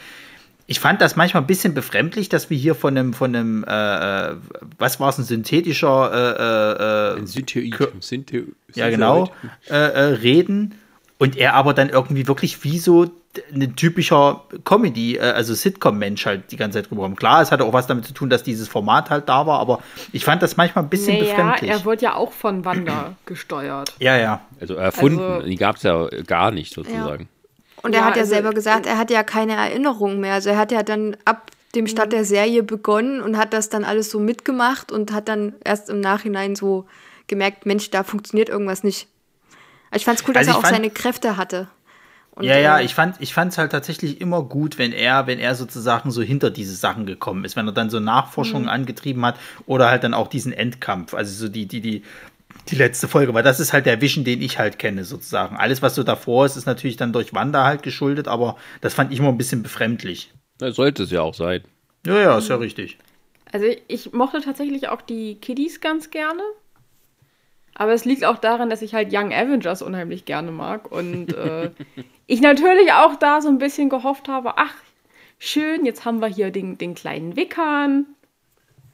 ich fand das manchmal ein bisschen befremdlich, dass wir hier von einem, von einem, äh, äh was war es, ein synthetischer äh, äh, ein Syntheoid. Syntheo ja, genau, äh, äh, reden und er aber dann irgendwie wirklich wie so ein typischer Comedy, äh, also Sitcom-Mensch halt die ganze Zeit rüberkommt. Klar, es hatte auch was damit zu tun, dass dieses Format halt da war, aber ich fand das manchmal ein bisschen naja, befremdlich. er wurde ja auch von Wanda gesteuert. Ja, ja. Also erfunden, also, die gab es ja gar nicht sozusagen. Ja. Und er ja, hat ja also, selber gesagt, er hat ja keine Erinnerung mehr. Also er hat ja dann ab dem Start mhm. der Serie begonnen und hat das dann alles so mitgemacht und hat dann erst im Nachhinein so gemerkt, Mensch, da funktioniert irgendwas nicht. Also ich fand es cool, dass also er auch seine Kräfte hatte. Und, ja, ja, äh, ich fand ich es halt tatsächlich immer gut, wenn er, wenn er sozusagen so hinter diese Sachen gekommen ist, wenn er dann so Nachforschungen mhm. angetrieben hat oder halt dann auch diesen Endkampf, also so die, die, die, die letzte Folge, weil das ist halt der Vision, den ich halt kenne, sozusagen. Alles, was so davor ist, ist natürlich dann durch Wanda halt geschuldet, aber das fand ich immer ein bisschen befremdlich. Ja, sollte es ja auch sein. Ja, ja, ist ja richtig. Also ich mochte tatsächlich auch die Kiddies ganz gerne. Aber es liegt auch daran, dass ich halt Young Avengers unheimlich gerne mag. Und äh, ich natürlich auch da so ein bisschen gehofft habe, ach, schön, jetzt haben wir hier den, den kleinen Wickern.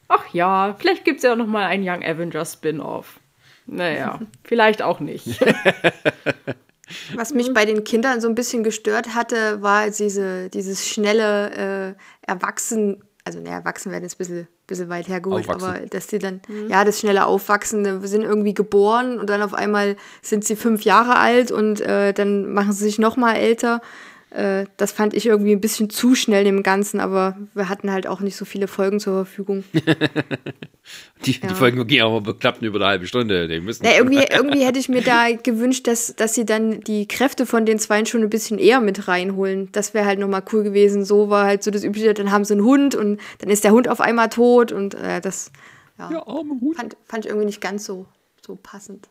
Ach ja, vielleicht gibt es ja noch mal ein Young Avengers Spin-off. Naja, vielleicht auch nicht. Was mich bei den Kindern so ein bisschen gestört hatte, war diese, dieses schnelle äh, Erwachsen, also ne, erwachsen werden ist ein bisschen, bisschen weit hergeholt, Aufwachsen. aber dass die dann, mhm. ja, das schnelle Aufwachsen, wir sind irgendwie geboren und dann auf einmal sind sie fünf Jahre alt und äh, dann machen sie sich noch mal älter. Äh, das fand ich irgendwie ein bisschen zu schnell dem Ganzen, aber wir hatten halt auch nicht so viele Folgen zur Verfügung. die, ja. die, Folgen gingen aber beklappten über eine halbe Stunde. Die müssen ja, irgendwie, irgendwie hätte ich mir da gewünscht, dass, dass sie dann die Kräfte von den Zweien schon ein bisschen eher mit reinholen. Das wäre halt nochmal cool gewesen. So war halt so das Übliche, dann haben sie einen Hund und dann ist der Hund auf einmal tot und äh, das ja, ja fand, fand ich irgendwie nicht ganz so, so passend.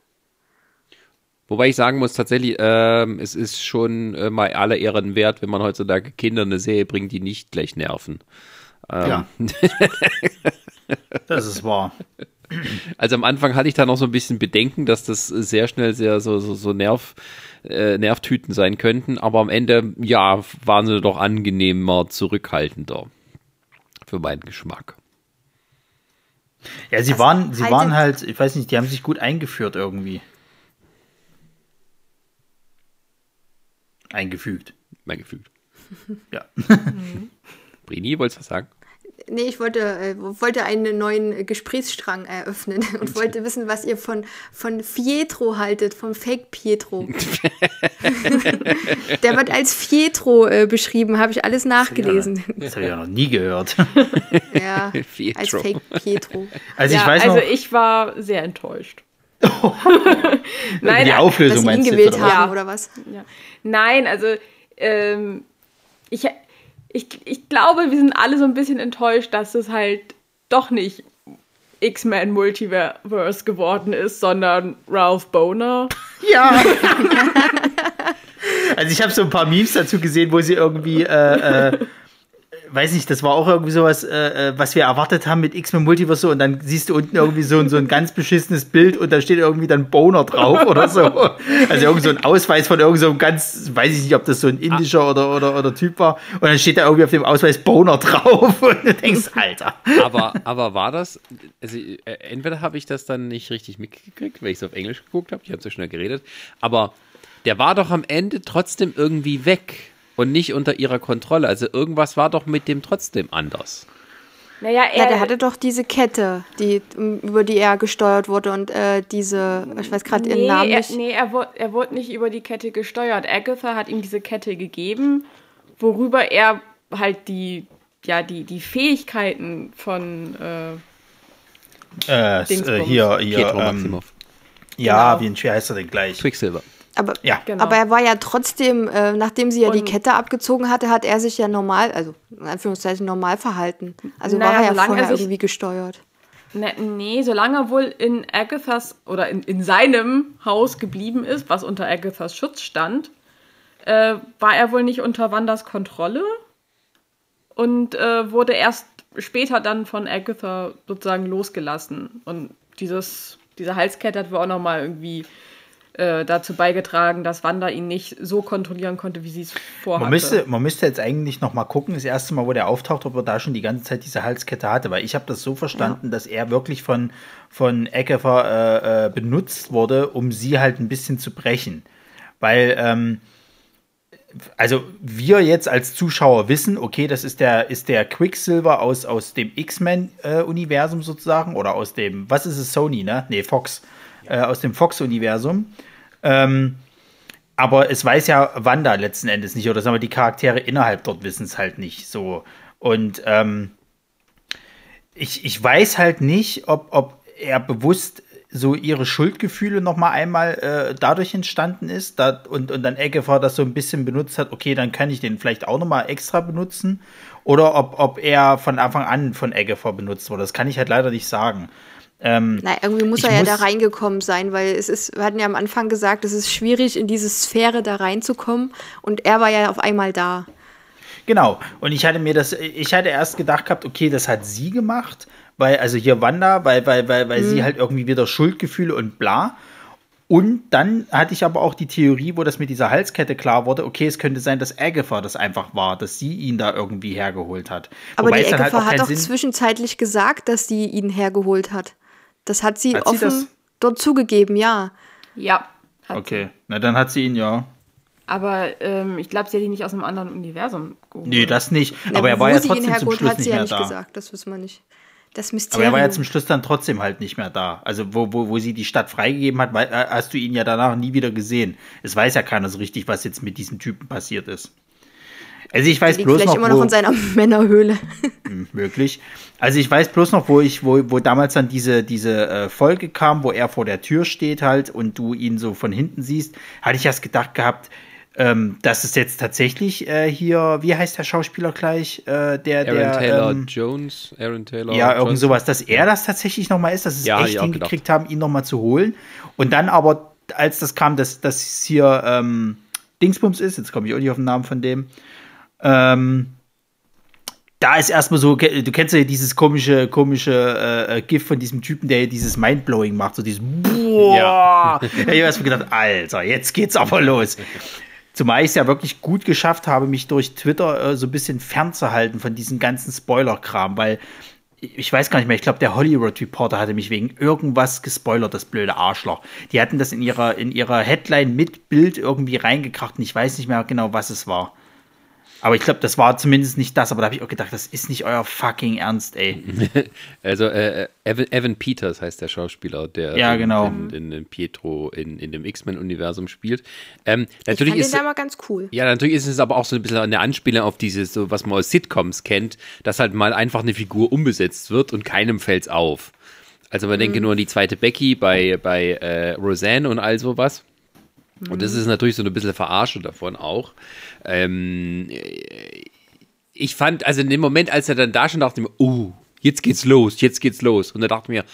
Wobei ich sagen muss, tatsächlich, ähm, es ist schon äh, mal aller Ehren wert, wenn man heutzutage Kinder eine Serie bringt, die nicht gleich nerven. Ähm. Ja. das ist wahr. Also am Anfang hatte ich da noch so ein bisschen Bedenken, dass das sehr schnell sehr so, so, so Nerv, äh, Nervtüten sein könnten, aber am Ende, ja, waren sie doch angenehmer, zurückhaltender. Für meinen Geschmack. Ja, sie also, waren, sie waren halt, ich weiß nicht, die haben sich gut eingeführt irgendwie. Eingefügt. Eingefügt. Ja. Brini, wolltest du was sagen? Nee, ich wollte, äh, wollte einen neuen Gesprächsstrang eröffnen und wollte wissen, was ihr von, von Pietro haltet, vom Fake Pietro. Der wird als Pietro äh, beschrieben, habe ich alles nachgelesen. Das habe ich ja noch nie gehört. ja, als Fake Pietro. Also, ja, ich, weiß also noch, ich war sehr enttäuscht. Nein, die Auflösung dass sie ihn gewählt haben ja. oder was? Ja. Nein, also ähm, ich, ich, ich glaube, wir sind alle so ein bisschen enttäuscht, dass es halt doch nicht X-Men Multiverse geworden ist, sondern Ralph Boner. Ja. also ich habe so ein paar Memes dazu gesehen, wo sie irgendwie äh, äh, weiß nicht, das war auch irgendwie sowas, äh, äh, was wir erwartet haben mit X-Men Multiverse und dann siehst du unten irgendwie so, so ein ganz beschissenes Bild und da steht irgendwie dann Boner drauf oder so. Also irgendwie so ein Ausweis von irgend so einem ganz, weiß ich nicht, ob das so ein indischer ah. oder, oder, oder Typ war und dann steht da irgendwie auf dem Ausweis Boner drauf und du denkst, Alter. Aber, aber war das, also äh, entweder habe ich das dann nicht richtig mitgekriegt, weil ich es auf Englisch geguckt habe, ich habe so schnell geredet, aber der war doch am Ende trotzdem irgendwie weg und nicht unter ihrer Kontrolle. Also irgendwas war doch mit dem trotzdem anders. Naja, er, ja, der hatte doch diese Kette, die, über die er gesteuert wurde und äh, diese, ich weiß gerade nee, ihren Namen nicht. Er, nee, er, wurde, er wurde nicht über die Kette gesteuert. Agatha hat ihm diese Kette gegeben, worüber er halt die, ja, die, die Fähigkeiten von äh, äh, äh hier, hier, Pietro ähm, Maximov. Ja, genau. wie, wie heißt er denn gleich? Quicksilver. Aber, ja. Genau. aber er war ja trotzdem, äh, nachdem sie ja und die Kette abgezogen hatte, hat er sich ja normal, also in Anführungszeichen normal verhalten. Also naja, war er ja vorher irgendwie gesteuert. Ne, nee, solange er wohl in Agathas oder in, in seinem Haus geblieben ist, was unter Agathas Schutz stand, äh, war er wohl nicht unter Wanders Kontrolle und äh, wurde erst später dann von Agatha sozusagen losgelassen. Und dieses, diese Halskette hat wohl auch nochmal irgendwie äh, dazu beigetragen, dass Wanda ihn nicht so kontrollieren konnte, wie sie es vorhatte. Man müsste, man müsste jetzt eigentlich noch mal gucken, das erste Mal, wo der auftaucht, ob er da schon die ganze Zeit diese Halskette hatte, weil ich habe das so verstanden, ja. dass er wirklich von, von Eckefer äh, äh, benutzt wurde, um sie halt ein bisschen zu brechen. Weil, ähm, also wir jetzt als Zuschauer wissen, okay, das ist der, ist der Quicksilver aus, aus dem X-Men-Universum äh, sozusagen oder aus dem, was ist es, Sony, ne? Nee, Fox äh, aus dem Fox-Universum. Ähm, aber es weiß ja Wanda letzten Endes nicht, oder sagen wir, die Charaktere innerhalb dort wissen es halt nicht so. Und ähm, ich, ich weiß halt nicht, ob, ob er bewusst so ihre Schuldgefühle noch mal einmal äh, dadurch entstanden ist da, und, und dann Eggefer das so ein bisschen benutzt hat, okay, dann kann ich den vielleicht auch noch mal extra benutzen oder ob, ob er von Anfang an von Eggefer benutzt wurde. Das kann ich halt leider nicht sagen. Ähm, Na, irgendwie muss er ja muss da reingekommen sein, weil es ist, wir hatten ja am Anfang gesagt, es ist schwierig, in diese Sphäre da reinzukommen und er war ja auf einmal da. Genau, und ich hatte mir das, ich hatte erst gedacht gehabt, okay, das hat sie gemacht, weil, also hier Wanda, weil, weil, weil, weil mhm. sie halt irgendwie wieder Schuldgefühle und bla. Und dann hatte ich aber auch die Theorie, wo das mit dieser Halskette klar wurde, okay, es könnte sein, dass Agatha das einfach war, dass sie ihn da irgendwie hergeholt hat. Aber Wobei die Agatha halt hat doch zwischenzeitlich gesagt, dass sie ihn hergeholt hat. Das hat sie hat offen sie dort zugegeben, ja. Ja. Okay, na dann hat sie ihn ja. Aber ähm, ich glaube, sie hat ihn nicht aus einem anderen Universum geholt. Nee, das nicht. Ja, aber er war ja trotzdem zum Schluss hat sie ja nicht da. gesagt, das wissen wir nicht. Das Mysterium. Aber er war ja zum Schluss dann trotzdem halt nicht mehr da. Also wo, wo, wo sie die Stadt freigegeben hat, äh, hast du ihn ja danach nie wieder gesehen. Es weiß ja keiner so richtig, was jetzt mit diesem Typen passiert ist. Also ich weiß bloß vielleicht noch, immer noch in seiner Männerhöhle. Hm, möglich. Also ich weiß bloß noch, wo ich, wo, wo damals dann diese, diese äh, Folge kam, wo er vor der Tür steht halt und du ihn so von hinten siehst, hatte ich erst gedacht gehabt, ähm, dass es jetzt tatsächlich äh, hier, wie heißt der Schauspieler gleich? Äh, der, Aaron der, Taylor ähm, Jones, Aaron Taylor. Ja, irgend sowas, dass er das tatsächlich nochmal ist, dass es ja, echt hingekriegt haben, ihn nochmal zu holen. Und dann aber, als das kam, dass das hier ähm, Dingsbums ist, jetzt komme ich auch nicht auf den Namen von dem, ähm, da ist erstmal so, du kennst ja dieses komische, komische äh, GIF von diesem Typen, der dieses Mindblowing macht, so dieses Boah! Ja. ich habe erstmal gedacht, Alter, jetzt geht's aber los. Zumal ich es ja wirklich gut geschafft habe, mich durch Twitter äh, so ein bisschen fernzuhalten von diesem ganzen Spoiler-Kram, weil ich weiß gar nicht mehr, ich glaube, der Hollywood Reporter hatte mich wegen irgendwas gespoilert, das blöde Arschloch. Die hatten das in ihrer, in ihrer Headline mit Bild irgendwie reingekracht und ich weiß nicht mehr genau, was es war. Aber ich glaube, das war zumindest nicht das, aber da habe ich auch gedacht, das ist nicht euer fucking Ernst, ey. also äh, Evan, Evan, Peters heißt der Schauspieler, der ja, genau. in, in, Pietro in, in dem X-Men-Universum spielt. Ähm, natürlich ich fand ist, den ganz cool. Ja, natürlich ist es aber auch so ein bisschen eine Anspielung auf dieses, so, was man aus Sitcoms kennt, dass halt mal einfach eine Figur umbesetzt wird und keinem fällt's auf. Also man mhm. denke nur an die zweite Becky bei, bei äh, Roseanne und all sowas. Und das ist natürlich so ein bisschen Verarsche davon auch. Ähm, ich fand, also in dem Moment, als er dann da schon dachte ich mir, oh, jetzt geht's los, jetzt geht's los. Und er dachte mir,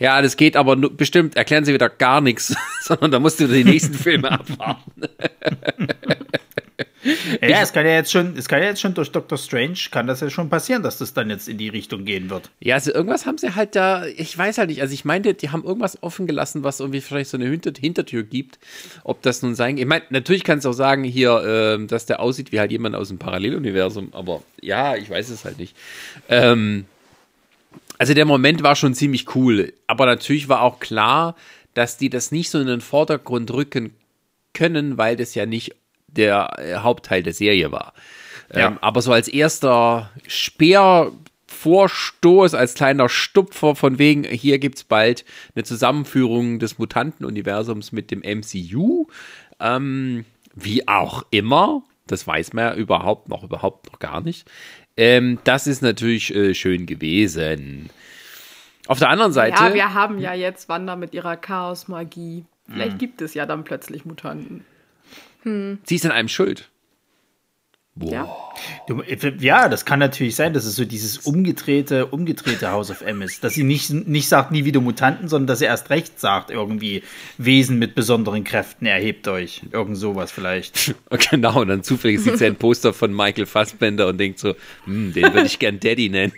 ja, das geht aber bestimmt, erklären Sie wieder gar nichts, sondern da musst du die nächsten Filme abwarten. Ja, es kann ja jetzt schon, es kann ja jetzt schon durch Doctor Strange, kann das ja schon passieren, dass das dann jetzt in die Richtung gehen wird. Ja, also irgendwas haben sie halt da, ich weiß halt nicht, also ich meinte, die haben irgendwas offen gelassen, was irgendwie vielleicht so eine Hinter Hintertür gibt, ob das nun sein, ich meine, natürlich kannst du auch sagen hier, äh, dass der aussieht wie halt jemand aus dem Paralleluniversum, aber ja, ich weiß es halt nicht. Ähm, also der Moment war schon ziemlich cool, aber natürlich war auch klar, dass die das nicht so in den Vordergrund rücken können, weil das ja nicht der äh, Hauptteil der Serie war. Ja. Ähm, aber so als erster Speervorstoß, als kleiner Stupfer von wegen, hier gibt es bald eine Zusammenführung des Mutantenuniversums mit dem MCU. Ähm, wie auch immer, das weiß man ja überhaupt noch, überhaupt noch gar nicht. Ähm, das ist natürlich äh, schön gewesen. Auf der anderen Seite. Ja, wir haben ja jetzt Wanda mit ihrer Chaos-Magie. Vielleicht mhm. gibt es ja dann plötzlich Mutanten. Hm. Sie ist an einem schuld. Boah. Ja. Du, ja, das kann natürlich sein, dass es so dieses umgedrehte, umgedrehte House of M ist. Dass sie nicht, nicht sagt, nie wieder Mutanten, sondern dass sie erst recht sagt, irgendwie Wesen mit besonderen Kräften, erhebt euch. Irgend sowas vielleicht. genau, und dann zufällig sieht sie ein Poster von Michael Fassbender und denkt so, hm, den würde ich gern Daddy nennen.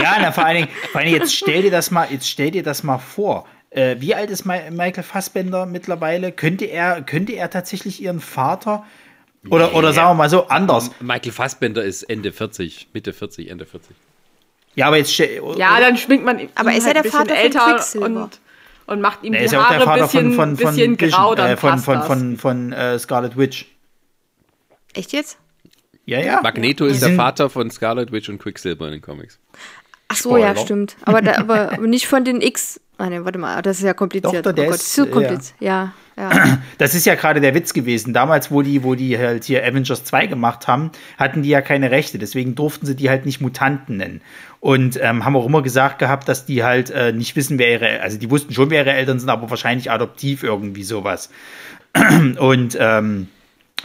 ja, na, vor allen Dingen, vor allen Dingen, jetzt stell dir das mal, jetzt stell dir das mal vor äh, wie alt ist Michael Fassbender mittlerweile? Könnte er, könnte er tatsächlich ihren Vater oder, nee, oder sagen wir mal so anders. Michael Fassbender ist Ende 40, Mitte 40, Ende 40. Ja, aber jetzt. Ja, dann schminkt man ihn. Aber ist er halt der Vater älter und, und macht ihm nee, die Haare ein bisschen, von, von, bisschen grau, dann äh, von, von, von, von, äh, Scarlet Witch. Echt jetzt? Ja, ja. Magneto ist der Vater von Scarlet Witch und Quicksilver in den Comics. Ach so, Spoiler. ja, stimmt. Aber, da, aber nicht von den X. Ah, ne, warte mal, das ist ja kompliziert. Doch, der oh Gott, ist, zu kompliziert. Ja. ja. Das ist ja gerade der Witz gewesen. Damals, wo die, wo die halt hier Avengers 2 gemacht haben, hatten die ja keine Rechte. Deswegen durften sie die halt nicht Mutanten nennen. Und ähm, haben auch immer gesagt gehabt, dass die halt äh, nicht wissen, wer ihre, also die wussten schon, wer ihre Eltern sind, aber wahrscheinlich adoptiv irgendwie sowas. Und ähm,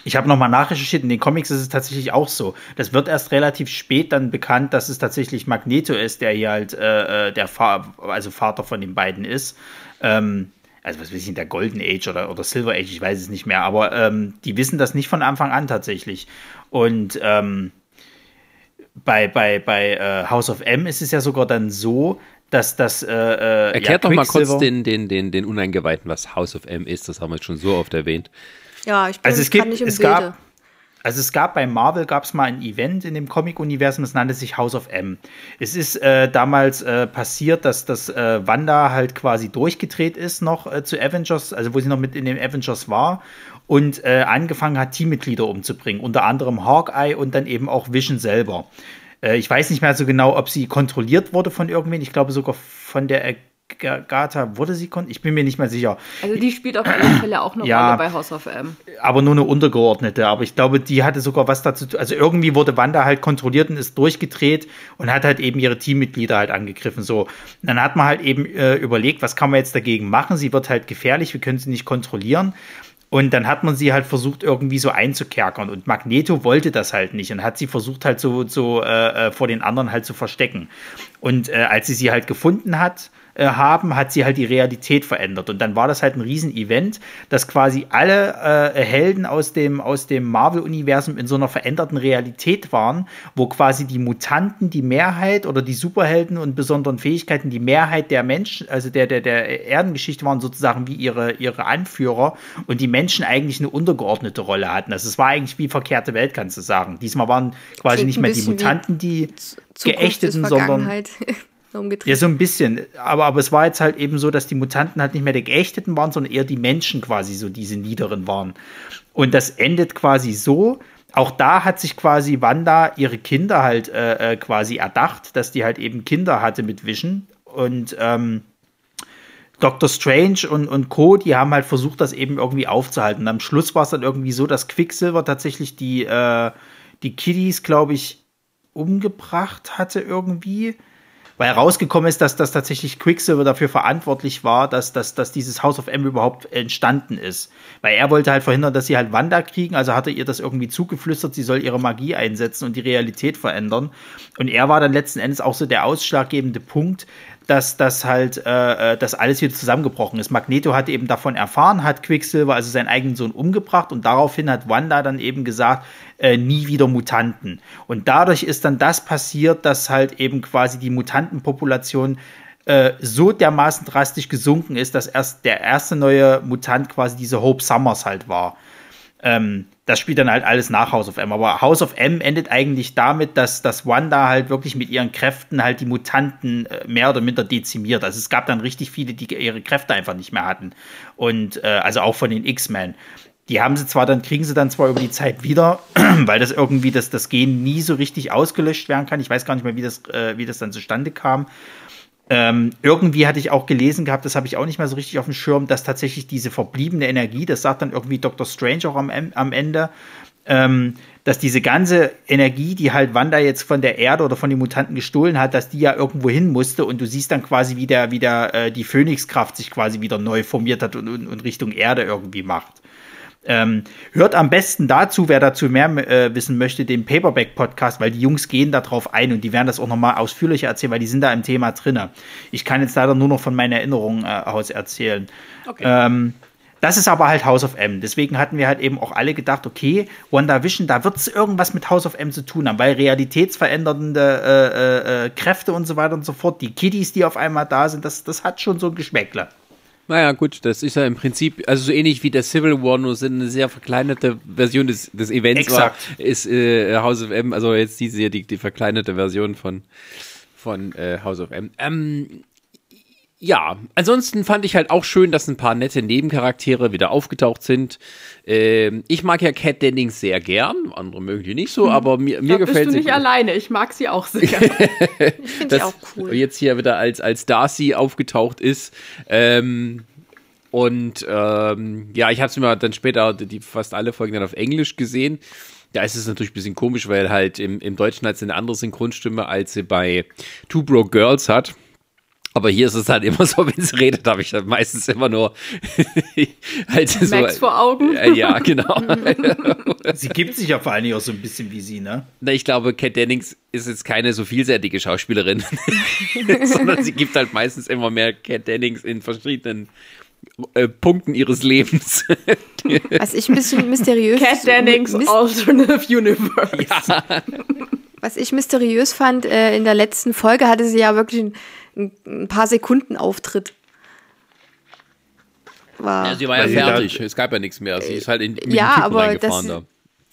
ich habe nochmal nachrecherchiert, in den Comics ist es tatsächlich auch so. Das wird erst relativ spät dann bekannt, dass es tatsächlich Magneto ist, der hier halt äh, äh der Fa also Vater von den beiden ist. Ähm, also was weiß ich, der Golden Age oder, oder Silver Age, ich weiß es nicht mehr, aber ähm, die wissen das nicht von Anfang an tatsächlich. Und ähm, bei, bei, bei äh, House of M ist es ja sogar dann so, dass das. Äh, äh Erklärt ja, doch mal kurz den, den, den, den Uneingeweihten, was House of M ist, das haben wir jetzt schon so oft erwähnt. Ja, ich bin also es gibt, nicht im es Bilde. Gab, also es gab bei Marvel gab es mal ein Event in dem Comic-Universum, das nannte sich House of M. Es ist äh, damals äh, passiert, dass das äh, Wanda halt quasi durchgedreht ist noch äh, zu Avengers, also wo sie noch mit in den Avengers war und äh, angefangen hat, Teammitglieder umzubringen, unter anderem Hawkeye und dann eben auch Vision selber. Äh, ich weiß nicht mehr so genau, ob sie kontrolliert wurde von irgendwen. Ich glaube sogar von der Agatha wurde sie kon ich bin mir nicht mehr sicher. Also die spielt auf alle Fälle auch eine ja, Rolle bei House of M. Aber nur eine untergeordnete. Aber ich glaube, die hatte sogar was dazu. Also irgendwie wurde Wanda halt kontrolliert und ist durchgedreht und hat halt eben ihre Teammitglieder halt angegriffen. So, und dann hat man halt eben äh, überlegt, was kann man jetzt dagegen machen? Sie wird halt gefährlich, wir können sie nicht kontrollieren. Und dann hat man sie halt versucht, irgendwie so einzukerkern. Und Magneto wollte das halt nicht und hat sie versucht, halt so, so äh, äh vor den anderen halt zu verstecken. Und äh, als sie sie halt gefunden hat, äh, haben, hat sie halt die Realität verändert. Und dann war das halt ein Riesen-Event, dass quasi alle äh, Helden aus dem, aus dem Marvel-Universum in so einer veränderten Realität waren, wo quasi die Mutanten die Mehrheit oder die Superhelden und besonderen Fähigkeiten die Mehrheit der Menschen, also der, der, der Erdengeschichte waren sozusagen wie ihre, ihre Anführer und die Menschen eigentlich eine untergeordnete Rolle hatten. Also es war eigentlich wie verkehrte Welt, kannst du sagen. Diesmal waren quasi Klingt nicht mehr die Mutanten die Geächteten, sondern umgedreht. Ja, so ein bisschen. Aber, aber es war jetzt halt eben so, dass die Mutanten halt nicht mehr die Geächteten waren, sondern eher die Menschen quasi so diese Niederen waren. Und das endet quasi so. Auch da hat sich quasi Wanda ihre Kinder halt äh, äh, quasi erdacht, dass die halt eben Kinder hatte mit Vision. Und ähm, Doctor Strange und, und Co., die haben halt versucht, das eben irgendwie aufzuhalten. Und am Schluss war es dann irgendwie so, dass Quicksilver tatsächlich die, äh, die Kiddies, glaube ich, umgebracht hatte irgendwie weil rausgekommen ist, dass das tatsächlich Quicksilver dafür verantwortlich war, dass, dass, dass dieses House of M überhaupt entstanden ist. Weil er wollte halt verhindern, dass sie halt Wanda kriegen, also hatte ihr das irgendwie zugeflüstert, sie soll ihre Magie einsetzen und die Realität verändern. Und er war dann letzten Endes auch so der ausschlaggebende Punkt, dass das halt, äh, äh, dass alles wieder zusammengebrochen ist. Magneto hat eben davon erfahren, hat Quicksilver, also seinen eigenen Sohn, umgebracht und daraufhin hat Wanda dann eben gesagt, äh, nie wieder Mutanten. Und dadurch ist dann das passiert, dass halt eben quasi die Mutantenpopulation äh, so dermaßen drastisch gesunken ist, dass erst der erste neue Mutant quasi diese Hope Summers halt war. Ähm, das spielt dann halt alles nach House of M. Aber House of M endet eigentlich damit, dass, dass Wanda halt wirklich mit ihren Kräften halt die Mutanten äh, mehr oder minder dezimiert. Also es gab dann richtig viele, die ihre Kräfte einfach nicht mehr hatten. Und äh, also auch von den X-Men. Die haben sie zwar dann, kriegen sie dann zwar über die Zeit wieder, weil das irgendwie das, das Gen nie so richtig ausgelöscht werden kann. Ich weiß gar nicht mehr, wie das, äh, wie das dann zustande kam. Ähm, irgendwie hatte ich auch gelesen gehabt, das habe ich auch nicht mehr so richtig auf dem Schirm, dass tatsächlich diese verbliebene Energie, das sagt dann irgendwie Dr. Strange auch am, am Ende, ähm, dass diese ganze Energie, die halt Wanda jetzt von der Erde oder von den Mutanten gestohlen hat, dass die ja irgendwo hin musste und du siehst dann quasi wieder, wieder äh, die Phönixkraft sich quasi wieder neu formiert hat und, und, und Richtung Erde irgendwie macht. Ähm, hört am besten dazu, wer dazu mehr äh, wissen möchte, den Paperback-Podcast, weil die Jungs gehen da drauf ein und die werden das auch nochmal ausführlicher erzählen, weil die sind da im Thema drinne. Ich kann jetzt leider nur noch von meinen Erinnerungen äh, aus erzählen. Okay. Ähm, das ist aber halt House of M. Deswegen hatten wir halt eben auch alle gedacht, okay, WandaVision, da wird es irgendwas mit House of M zu tun haben, weil realitätsverändernde äh, äh, äh, Kräfte und so weiter und so fort, die Kiddies, die auf einmal da sind, das, das hat schon so ein Geschmäckle. Naja, gut, das ist ja im Prinzip, also so ähnlich wie der Civil War, nur sind eine sehr verkleinerte Version des, des Events Exakt. war, ist äh, House of M, also jetzt diese hier, die, die verkleinerte Version von, von äh, House of M. Ähm, ja, ansonsten fand ich halt auch schön, dass ein paar nette Nebencharaktere wieder aufgetaucht sind. Ähm, ich mag ja Cat Dennings sehr gern, andere mögen die nicht so, aber mir, mir Da gefällt bist du sie. nicht alleine. Ich mag sie auch sehr. Ich finde dass auch cool. jetzt hier wieder als, als Darcy aufgetaucht ist. Ähm, und ähm, ja, ich habe es mir dann später die fast alle Folgen dann auf Englisch gesehen. Da ist es natürlich ein bisschen komisch, weil halt im, im Deutschen hat sie eine andere Synchronstimme, als sie bei Two Broke Girls hat. Aber hier ist es halt immer so, wenn sie redet, habe ich dann meistens immer nur halt so. Max vor Augen. Äh, ja, genau. Sie gibt sich ja vor allen Dingen auch so ein bisschen wie sie, ne? Na, ich glaube, Kat Dennings ist jetzt keine so vielseitige Schauspielerin, sondern sie gibt halt meistens immer mehr Kat Dennings in verschiedenen äh, Punkten ihres Lebens. Was ich ein bisschen mysteriös Cat Dennings mis- Alternative Universe. Was ich mysteriös fand, äh, in der letzten Folge hatte sie ja wirklich ein, ein paar Sekunden Auftritt. War, Ja, sie war ja fertig. es gab ja nichts mehr. Sie ist halt in, mit Ja, dem Typen aber reingefahren das-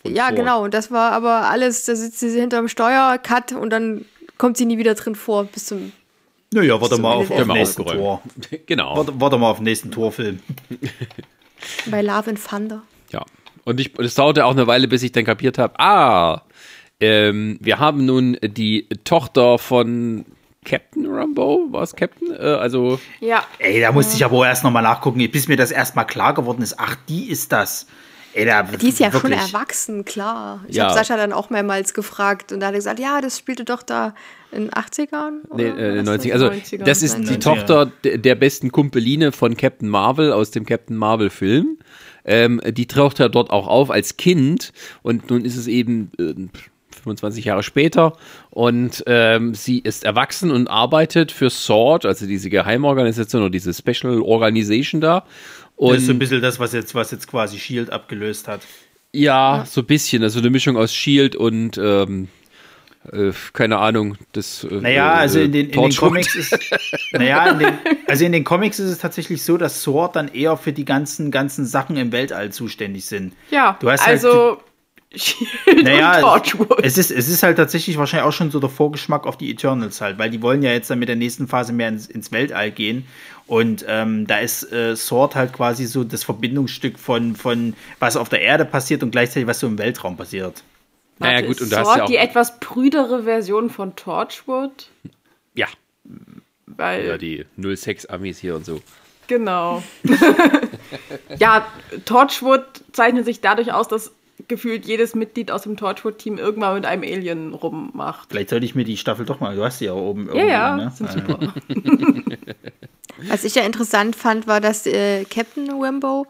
da. Ja, Ford. genau. Und das war aber alles, da sitzt sie hinterm Steuer, Cut und dann kommt sie nie wieder drin vor bis zum. Naja, warte mal auf, auf nächsten. Tor. Genau. Warte, warte mal auf den nächsten Torfilm. Bei Love and Thunder. Ja. Und ich, und es dauerte auch eine Weile, bis ich dann kapiert habe, ah, ähm, wir haben nun die Tochter von Captain Rambo, war es Captain? Äh, also, Ja. Ey, da musste ich aber auch erst nochmal nachgucken, bis mir das erstmal klar geworden ist. Ach, die ist das. Ey, da, Die ist ja wirklich. schon erwachsen, klar. Ich Ja. habe Sascha dann auch mehrmals gefragt und da hat er gesagt, ja, das spielte doch da in 80ern. Nee, oder äh, was? 90. Also, 90er. das ist die 90er. Tochter de- der besten Kumpeline von Captain Marvel aus dem Captain Marvel Film. Ähm, die taucht ja dort auch auf als Kind und nun ist es eben äh, 25 Jahre später und ähm, sie ist erwachsen und arbeitet für SWORD, also diese Geheimorganisation oder diese Special Organization da. Und Das ist so ein bisschen das, was jetzt, was jetzt quasi Shield abgelöst hat. ja, so ein bisschen, also eine Mischung aus Shield und ähm, äh, keine Ahnung, das. Äh, Naja, also in den, in den. Comics ist, naja, in den, also in den Comics ist es tatsächlich so, dass Sword dann eher für die ganzen, ganzen Sachen im Weltall zuständig sind. Ja, Du hast halt also Shield Naja, und Torchwood. es ist, es ist halt tatsächlich wahrscheinlich auch schon so der Vorgeschmack auf die Eternals halt, weil die wollen ja jetzt dann mit der nächsten Phase mehr ins, ins Weltall gehen. Und ähm, da ist äh, Sword halt quasi so das Verbindungsstück von, von was auf der Erde passiert und gleichzeitig was so im Weltraum passiert. Naja, gut, und du hast Sword ja auch- die etwas prüdere Version von Torchwood, Ja, weil ja, die 06-Amis hier und so. Genau. ja, Torchwood zeichnet sich dadurch aus, dass gefühlt jedes Mitglied aus dem Torchwood-Team irgendwann mit einem Alien rummacht. Vielleicht sollte ich mir die Staffel doch mal, du hast sie ja oben Ja, irgendwo, ja, ne? sind super. Was ich ja interessant fand, war, dass äh, Captain Rambo,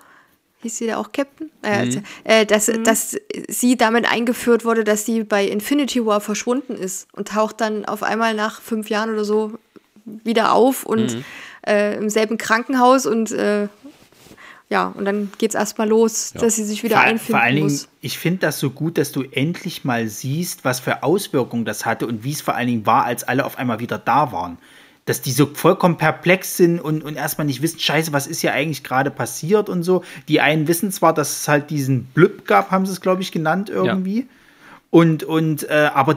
hieß sie da auch Captain? Äh, Mhm. äh, dass, dass sie damit eingeführt wurde, dass sie bei Infinity War verschwunden ist und taucht dann auf einmal nach fünf Jahren oder so wieder auf und Mhm. äh, im selben Krankenhaus und äh, ja, und dann geht's erstmal los, dass sie sich wieder Vor, einfinden vor allen Dingen, muss. ich finde das so gut, dass du endlich mal siehst, was für Auswirkungen das hatte und wie es vor allen Dingen war, als alle auf einmal wieder da waren. Dass die so vollkommen perplex sind und, und erstmal nicht wissen, scheiße, was ist hier eigentlich gerade passiert und so. Die einen wissen zwar, dass es halt diesen Blip gab, haben sie es, glaube ich, genannt irgendwie. Und, und äh, aber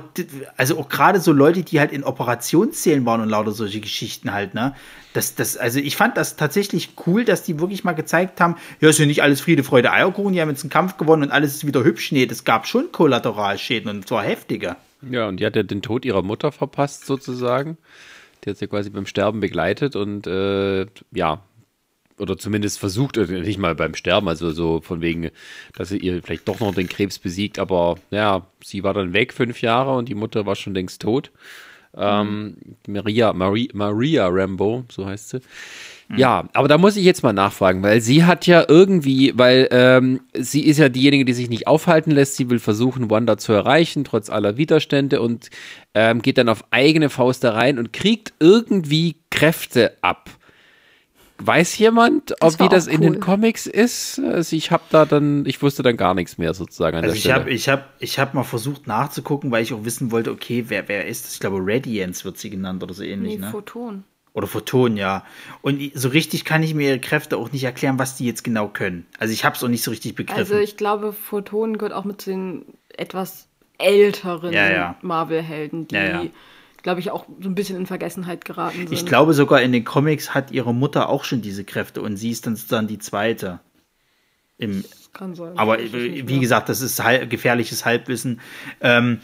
also auch gerade so Leute, die halt in Operationszählen waren und lauter solche Geschichten halt, ne? Das, das, also ich fand das tatsächlich cool, dass die wirklich mal gezeigt haben, ja, ist ja nicht alles Friede, Freude, Eierkuchen, die haben jetzt einen Kampf gewonnen und alles ist wieder hübsch. Nee, das gab schon Kollateralschäden und zwar heftige. Ja, und die hat ja den Tod ihrer Mutter verpasst, sozusagen. Die hat sie quasi beim Sterben begleitet und äh, ja, oder zumindest versucht, oder nicht mal beim Sterben, also so von wegen, dass sie ihr vielleicht doch noch den Krebs besiegt, aber ja, sie war dann weg fünf Jahre und die Mutter war schon längst tot. Ähm, Maria, Maria, Maria Rambo, so heißt sie. Ja, aber da muss ich jetzt mal nachfragen, weil sie hat ja irgendwie, weil ähm, sie ist ja diejenige, die sich nicht aufhalten lässt. Sie will versuchen, Wanda zu erreichen, trotz aller Widerstände und ähm, geht dann auf eigene Faust da rein und kriegt irgendwie Kräfte ab. Weiß jemand, ob Das war wie das auch in cool. den Comics ist? Also ich habe da dann, ich wusste dann gar nichts mehr sozusagen an Also der ich Stelle. habe ich hab, ich hab mal versucht nachzugucken, weil ich auch wissen wollte, okay, wer, wer ist das? Ich glaube, Radiance wird sie genannt oder so ähnlich, Nee, ne? Photon. Oder Photon, ja. Und so richtig kann ich mir ihre Kräfte auch nicht erklären, was die jetzt genau können. Also ich habe es auch nicht so richtig begriffen. Also ich glaube, Photon gehört auch mit den etwas älteren Ja, ja. Marvel-Helden, die, Ja, ja. Glaube ich, auch so ein bisschen in Vergessenheit geraten sind. ich glaube sogar in den Comics hat ihre Mutter auch schon diese Kräfte und sie ist dann sozusagen die zweite. Im, Kann sein. aber äh, wie mehr. gesagt, das ist hal- gefährliches Halbwissen. Ähm,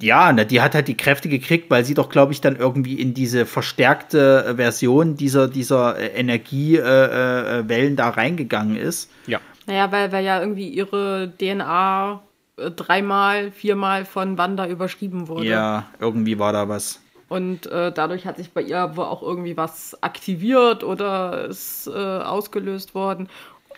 ja, na, die hat halt die Kräfte gekriegt, weil sie doch, glaube ich, dann irgendwie in diese verstärkte äh, Version dieser, dieser äh, Energiewellen äh, Wellen da reingegangen ist. Ja. Naja, weil, weil ja irgendwie ihre DNA äh, dreimal, viermal von Wanda überschrieben wurde. Ja, irgendwie war da was. Und äh, dadurch hat sich bei ihr wohl auch irgendwie was aktiviert oder ist äh, ausgelöst worden.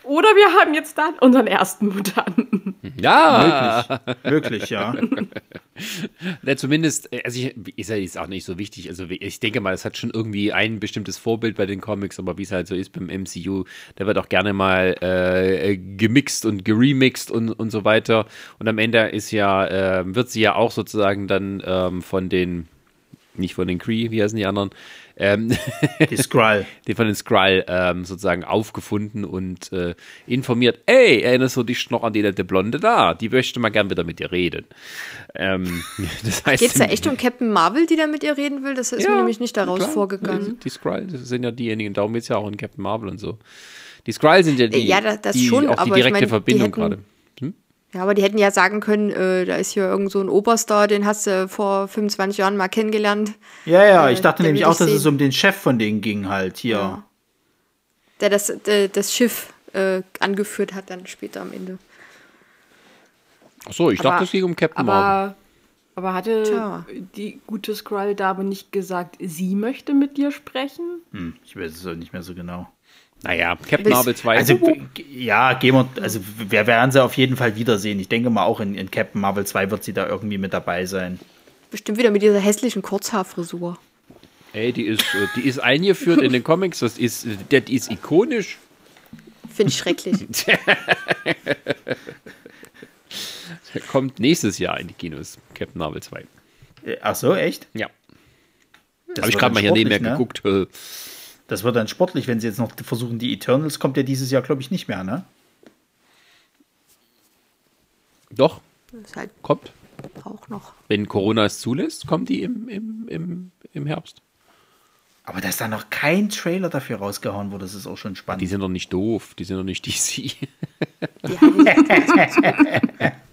Oder wir haben jetzt dann unseren ersten Mutanten. Ja, Möglich, ja. Ja, zumindest, äh, also ich, ist ja jetzt auch nicht so wichtig. Also ich denke mal, es hat schon irgendwie ein bestimmtes Vorbild bei den Comics, aber wie es halt so ist beim MCU, da wird auch gerne mal äh, gemixt und geremixed und, und so weiter. Und am Ende ist ja, äh, wird sie ja auch sozusagen dann ähm, von den, nicht von den Kree, wie heißen die anderen, ähm, Die Skrull. den von den Skrull ähm, sozusagen aufgefunden und äh, informiert, ey, erinnerst du dich noch an die nette Blonde da? Die möchte mal gern wieder mit dir reden. Ähm, das heißt, Geht es da echt um Captain Marvel, die da mit ihr reden will? Das ist Ja, mir nämlich nicht daraus klar. vorgegangen. Die Skrull, das sind ja diejenigen, darum geht es ja auch in Captain Marvel und so. Die Skrull sind ja die, Ja, das- das die schon, auch die aber ich direkte meine, die Verbindung hätten- gerade. Ja, aber die hätten ja sagen können, äh, da ist hier irgend so ein Oberstar, den hast du vor 25 Jahren mal kennengelernt, Ja, ja, Äh, ich dachte nämlich auch, ich dass es sehen. um den Chef von denen ging halt hier. Ja. der das, der, das Schiff äh, angeführt hat dann später am Ende. Achso, ich dachte, Aber- es ging um Captain. Aber, aber hatte Tja. die gute Skrull-Dame nicht gesagt, sie möchte mit dir sprechen? Hm, ich weiß es auch nicht mehr so genau. Naja, Captain Marvel 2. Also, ja, gehen wir, also wir werden sie auf jeden Fall wiedersehen. Ich denke mal, auch in, in Captain Marvel 2 wird sie da irgendwie mit dabei sein. Bestimmt wieder mit dieser hässlichen Kurzhaarfrisur. Ey, die ist, äh, die ist eingeführt in den Comics, das ist, die ist ikonisch. Finde ich schrecklich. Kommt nächstes Jahr in die Kinos, Captain Marvel 2. Äh, Ach so, echt? Ja. Das Habe ich gerade mal hier nebenher ne? geguckt. Das wird dann sportlich, wenn sie jetzt noch versuchen, die Eternals kommt ja dieses Jahr, glaube ich, nicht mehr, ne? Doch, halt kommt. auch noch. Wenn Corona es zulässt, kommt die im, im, im, im Herbst. Aber dass da noch kein Trailer dafür rausgehauen wurde, das ist auch schon Die spannend. sind doch nicht doof, die sind doch nicht DC. Die haben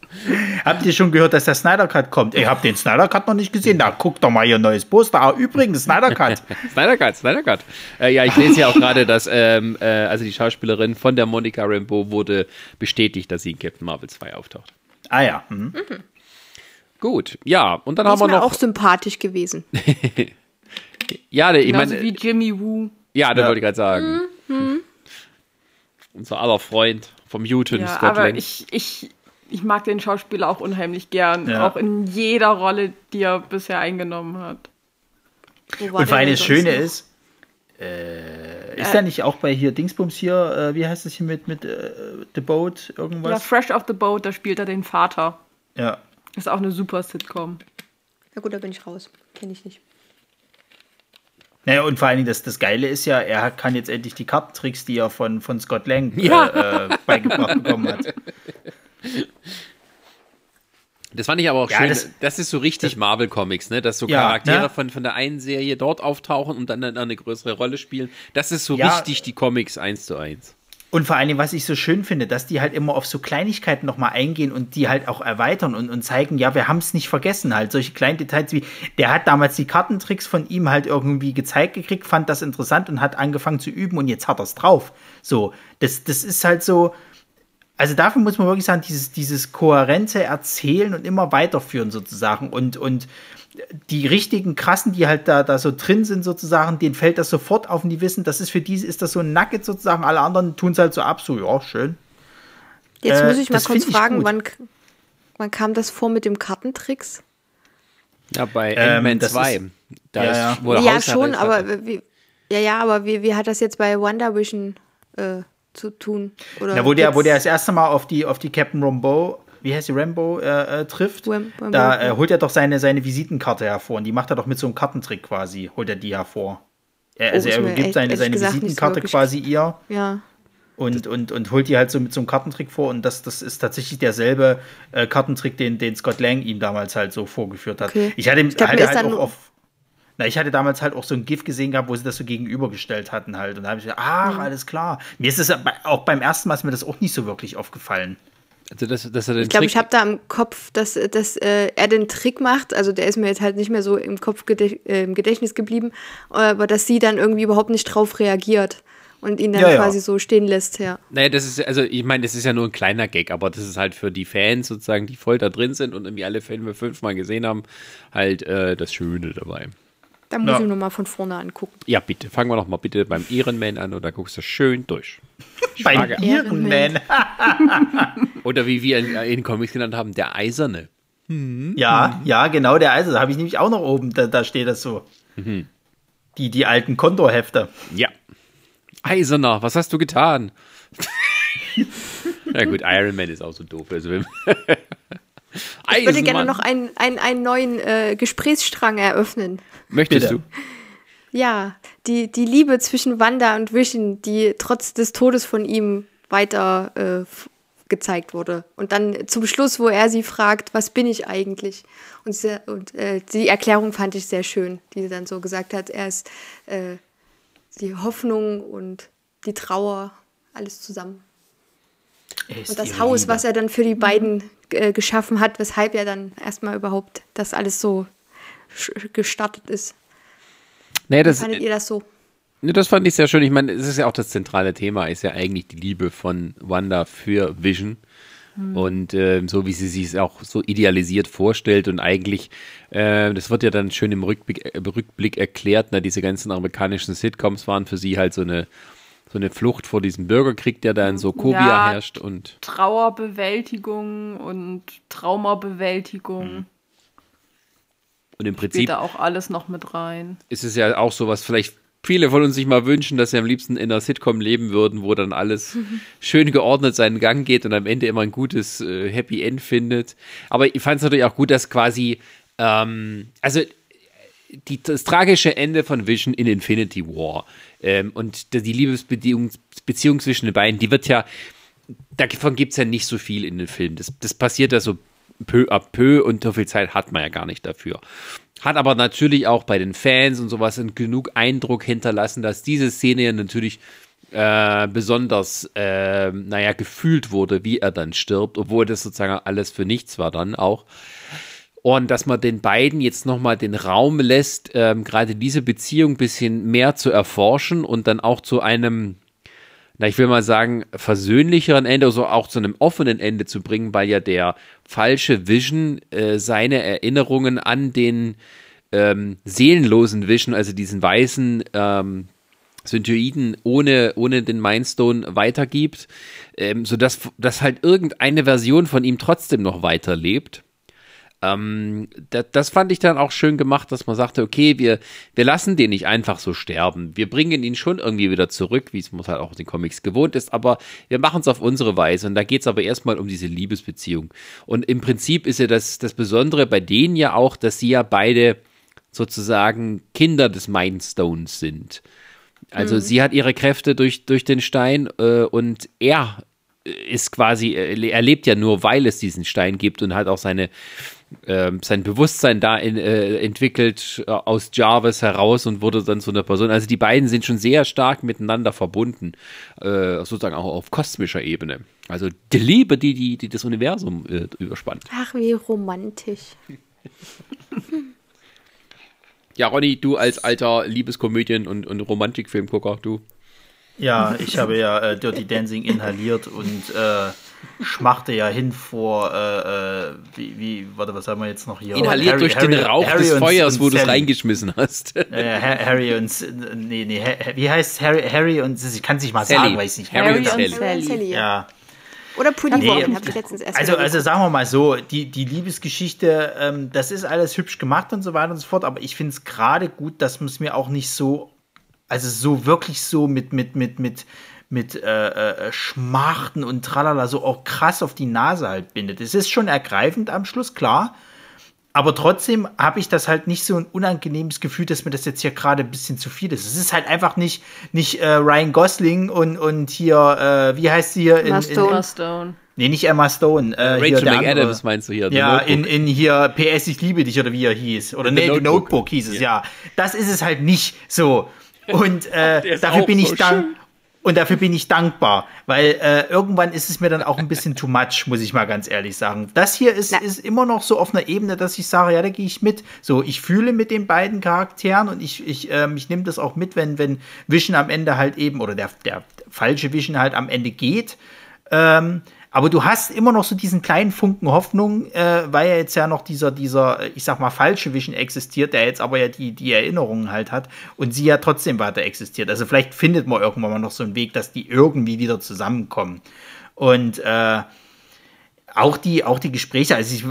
Habt ihr schon gehört, dass der Snyder Cut kommt? Ich hab den Snyder Cut noch nicht gesehen. Na, guck doch mal hier neues Poster. Ah, übrigens, Snyder Cut. Snyder Cut, Snyder Cut. Äh, ja, ich lese ja auch gerade, dass ähm, äh, also die Schauspielerin von der Monica Rambeau wurde bestätigt, dass sie in Captain Marvel 2 auftaucht. Ah ja. Mhm. Gut, ja, und dann die haben ist wir noch. auch sympathisch gewesen. ja, ich meine, wie Jimmy Woo. ja, das Ja. wollte ich gerade sagen. Unser aller Freund vom Newton Ja, Scott aber Lang. ich, ich, ich mag den Schauspieler auch unheimlich gern. Ja. Auch in jeder Rolle, die er bisher eingenommen hat. Und vor allem das Schöne noch? ist, äh, ist er nicht auch bei hier Dingsbums hier, äh, wie heißt es hier mit, mit äh, The Boat, Ja, irgendwas? Fresh off the Boat, da spielt er den Vater. Ja. Ist auch eine super Sitcom. Ja gut, da bin ich raus. Kenne ich nicht. Naja, und vor allen Dingen, das, das Geile ist ja, er kann jetzt endlich die Kartentricks, die er von, von Scott Lang äh, Ja. äh, beigebracht bekommen hat. Das fand ich aber auch Ja, schön. Das, das- ist so richtig Marvel Comics, ne? Dass so Ja, Charaktere ne? von, von der einen Serie dort auftauchen und dann eine größere Rolle spielen. Das ist so Ja. richtig die Comics eins zu eins. Und vor allen Dingen, was ich so schön finde, dass die halt immer auf so Kleinigkeiten nochmal eingehen und die halt auch erweitern und, und zeigen, ja, wir haben es nicht vergessen. Halt solche kleinen Details wie, der hat damals die Kartentricks von ihm halt irgendwie gezeigt gekriegt, fand das interessant und hat angefangen zu üben und jetzt hat er es drauf. So, das, das ist halt so. Also dafür muss man wirklich sagen, dieses, dieses kohärente Erzählen und immer weiterführen sozusagen und, und die richtigen krassen, die halt da, da so drin sind sozusagen, denen fällt das sofort auf und die wissen, das ist für die, ist das so ein Nugget sozusagen, alle anderen tun es halt so ab, so, ja, schön. Jetzt Äh, muss ich mal das kurz fragen, wann, wann kam das vor mit dem Kartentricks? Ja, bei Ähm, Ant-Man das 2. ist- Da ja, ist ja. ja, schon, aber wie, ja, ja, aber wie, wie hat das jetzt bei Wonder Vision äh, zu tun? Oder Na, wo der, wo der das erste Mal auf die, auf die Captain Rambo, wie heißt die, Rambo, äh, äh, trifft, Ram- Rambo, da äh, holt er doch seine, seine Visitenkarte hervor und die macht er doch mit so einem Kartentrick quasi, holt er die hervor. Er, also Oh, ist er gibt seine, seine gesagt so Visitenkarte quasi ihr Ja. und, und, und holt die halt so mit so einem Kartentrick vor. Und das, das ist tatsächlich derselbe äh, Kartentrick, den, den Scott Lang ihm damals halt so vorgeführt hat. Okay. Ich hatte, Ich glaub, halt dann auch auf. Na, ich hatte damals halt auch so ein GIF gesehen gehabt, wo sie das so gegenübergestellt hatten halt. Und da habe ich gedacht, ach, alles klar. Mir ist es auch beim ersten Mal ist mir das auch nicht so wirklich aufgefallen. Also, er den Ich glaube, ich habe da im Kopf, dass, dass äh, er den Trick macht. Also der ist mir jetzt halt nicht mehr so im Kopf gedäch äh, im Gedächtnis geblieben, aber dass sie dann irgendwie überhaupt nicht drauf reagiert und ihn dann Ja, ja. quasi so stehen lässt. Ja. Naja, das ist, also ich meine, das ist ja nur ein kleiner Gag, aber das ist halt für die Fans sozusagen, die voll da drin sind und irgendwie alle Filme fünfmal gesehen haben, halt äh, das Schöne dabei. Da muss Ja. ich nochmal von vorne angucken. Ja, bitte, fangen wir doch mal bitte beim Ironman an und da guckst du schön durch. Beim frage- Ironman. Oder wie wir in, in Comics genannt haben, der Eiserne. Ja, ja, genau, der Eise. Da habe ich nämlich auch noch oben. Da, da steht das so. Die, die alten Kontorhefte. Ja. Eiserner, was hast du getan? Na gut, Iron Man ist auch so doof. Also, wenn- Ich würde gerne noch einen, einen, einen neuen äh, Gesprächsstrang eröffnen. Möchtest Bitte. du? Ja, die, die Liebe zwischen Wanda und Vision, die trotz des Todes von ihm weiter äh, gezeigt wurde. Und dann zum Schluss, wo er sie fragt, was bin ich eigentlich? Und, sie, und äh, die Erklärung fand ich sehr schön, die sie dann so gesagt hat, er ist äh, die Hoffnung und die Trauer, alles zusammen. Und das Haus, was er dann für die beiden äh, geschaffen hat, weshalb er dann erstmal überhaupt das alles so gestartet ist. Nee, das, Fandet ihr das so? Ne, das fand ich sehr schön. Ich meine, es ist ja auch das zentrale Thema, ist ja eigentlich die Liebe von Wanda für Vision. Und äh, so wie sie sich auch so idealisiert vorstellt und eigentlich, äh, das wird ja dann schön im Rückblick, äh, Rückblick erklärt, na, diese ganzen amerikanischen Sitcoms waren für sie halt so eine, so eine Flucht vor diesem Bürgerkrieg, der da in Sokovia Ja. herrscht und Trauerbewältigung und Traumabewältigung. und im Spielt Prinzip da auch alles noch mit rein. ist es ja auch so, was vielleicht viele von uns sich mal wünschen, dass sie am liebsten in einer Sitcom leben würden, wo dann alles schön geordnet seinen Gang geht und am Ende immer ein gutes äh, Happy End findet. Aber ich fand es natürlich auch gut, dass quasi, ähm, also die, das tragische Ende von Vision in Infinity War ähm, und die Liebesbeziehung Beziehung zwischen den beiden, die wird ja, davon gibt es ja nicht so viel in den Filmen. Das, das passiert ja so peu à peu und so viel Zeit hat man ja gar nicht dafür. Hat aber natürlich auch bei den Fans und sowas genug Eindruck hinterlassen, dass diese Szene ja natürlich äh, besonders, äh, naja, gefühlt wurde, wie er dann stirbt, obwohl das sozusagen alles für nichts war dann auch. Und dass man den beiden jetzt nochmal den Raum lässt, ähm, gerade diese Beziehung ein bisschen mehr zu erforschen und dann auch zu einem, na, ich will mal sagen, versöhnlicheren Ende, also auch zu einem offenen Ende zu bringen, weil ja der falsche Vision äh, seine Erinnerungen an den ähm, seelenlosen Vision, also diesen weißen ähm, Synthoiden ohne, ohne den Mindstone weitergibt, ähm, sodass dass halt irgendeine Version von ihm trotzdem noch weiterlebt. Ähm, das, das fand ich dann auch schön gemacht, dass man sagte, okay, wir, wir lassen den nicht einfach so sterben. Wir bringen ihn schon irgendwie wieder zurück, wie es man halt auch in den Comics gewohnt ist, aber wir machen es auf unsere Weise. Und da geht es aber erstmal um diese Liebesbeziehung. Und im Prinzip ist ja das, das Besondere bei denen ja auch, dass sie ja beide sozusagen Kinder des Mindstones sind. Also sie hat ihre Kräfte durch, durch den Stein äh, und er ist quasi, äh, er lebt ja nur, weil es diesen Stein gibt und hat auch seine, sein Bewusstsein da in, äh, entwickelt äh, aus Jarvis heraus und wurde dann zu einer Person. Also die beiden sind schon sehr stark miteinander verbunden, äh, sozusagen auch auf kosmischer Ebene. Also die Liebe, die, die, die das Universum äh, überspannt. Ach, wie romantisch. Ja, Ronny, du als alter Liebeskomödien- und, und Romantikfilmgucker, du. Ja, ich habe ja äh, Dirty Dancing inhaliert und äh, schmachte ja hin vor, äh, äh, wie, wie, warte, was haben wir jetzt noch hier? Inhaliert Harry- durch den Harry- Rauch Harry des und- Feuers, und wo du es reingeschmissen hast. Äh, Ha- Harry und, nee, nee, wie heißt Harry, Harry und, ich kann es nicht mal Sally. sagen, weiß nicht. Harry Harry und und Sally. Sally. Sally, ja. Ja, Oder Pretty Nee, Woman, habe ich letztens erst also, also sagen wir mal so, die, die Liebesgeschichte, ähm, das ist alles hübsch gemacht und so weiter und so fort, aber ich finde es gerade gut, dass man es mir auch nicht so, also so wirklich so mit, mit, mit, mit, mit äh, äh, Schmachten und tralala so auch krass auf die Nase halt bindet. Es ist schon ergreifend am Schluss, klar, aber trotzdem habe ich das halt nicht so ein unangenehmes Gefühl, dass mir das jetzt hier gerade ein bisschen zu viel ist. Es ist halt einfach nicht, nicht äh, Ryan Gosling und, und hier, äh, wie heißt sie hier? In, Emma Stone. In, Stone. Nee, nicht Emma Stone. Äh, Rachel McAdams meinst du hier? Ja, in, in hier PS Ich liebe dich oder wie er hieß. Oder nee, Notebook. Notebook hieß es, ja. ja. Das ist es halt nicht so. Und äh, dafür bin ich so dann. Und dafür bin ich dankbar, weil äh, irgendwann ist es mir dann auch ein bisschen too much, muss ich mal ganz ehrlich sagen. Das hier ist, ist immer noch so auf einer Ebene, dass ich sage, ja, da gehe ich mit. So, ich fühle mit den beiden Charakteren und ich, ich, ähm, ich nehme das auch mit, wenn, wenn Vision am Ende halt eben, oder der, der falsche Vision halt am Ende geht. Ähm, aber du hast immer noch so diesen kleinen Funken Hoffnung, äh, weil ja jetzt ja noch dieser, dieser, ich sag mal, falsche Vision existiert, der jetzt aber ja die, die Erinnerungen halt hat und sie ja trotzdem weiter existiert. Also vielleicht findet man irgendwann mal noch so einen Weg, dass die irgendwie wieder zusammenkommen. Und äh, auch die, auch die Gespräche, also ich,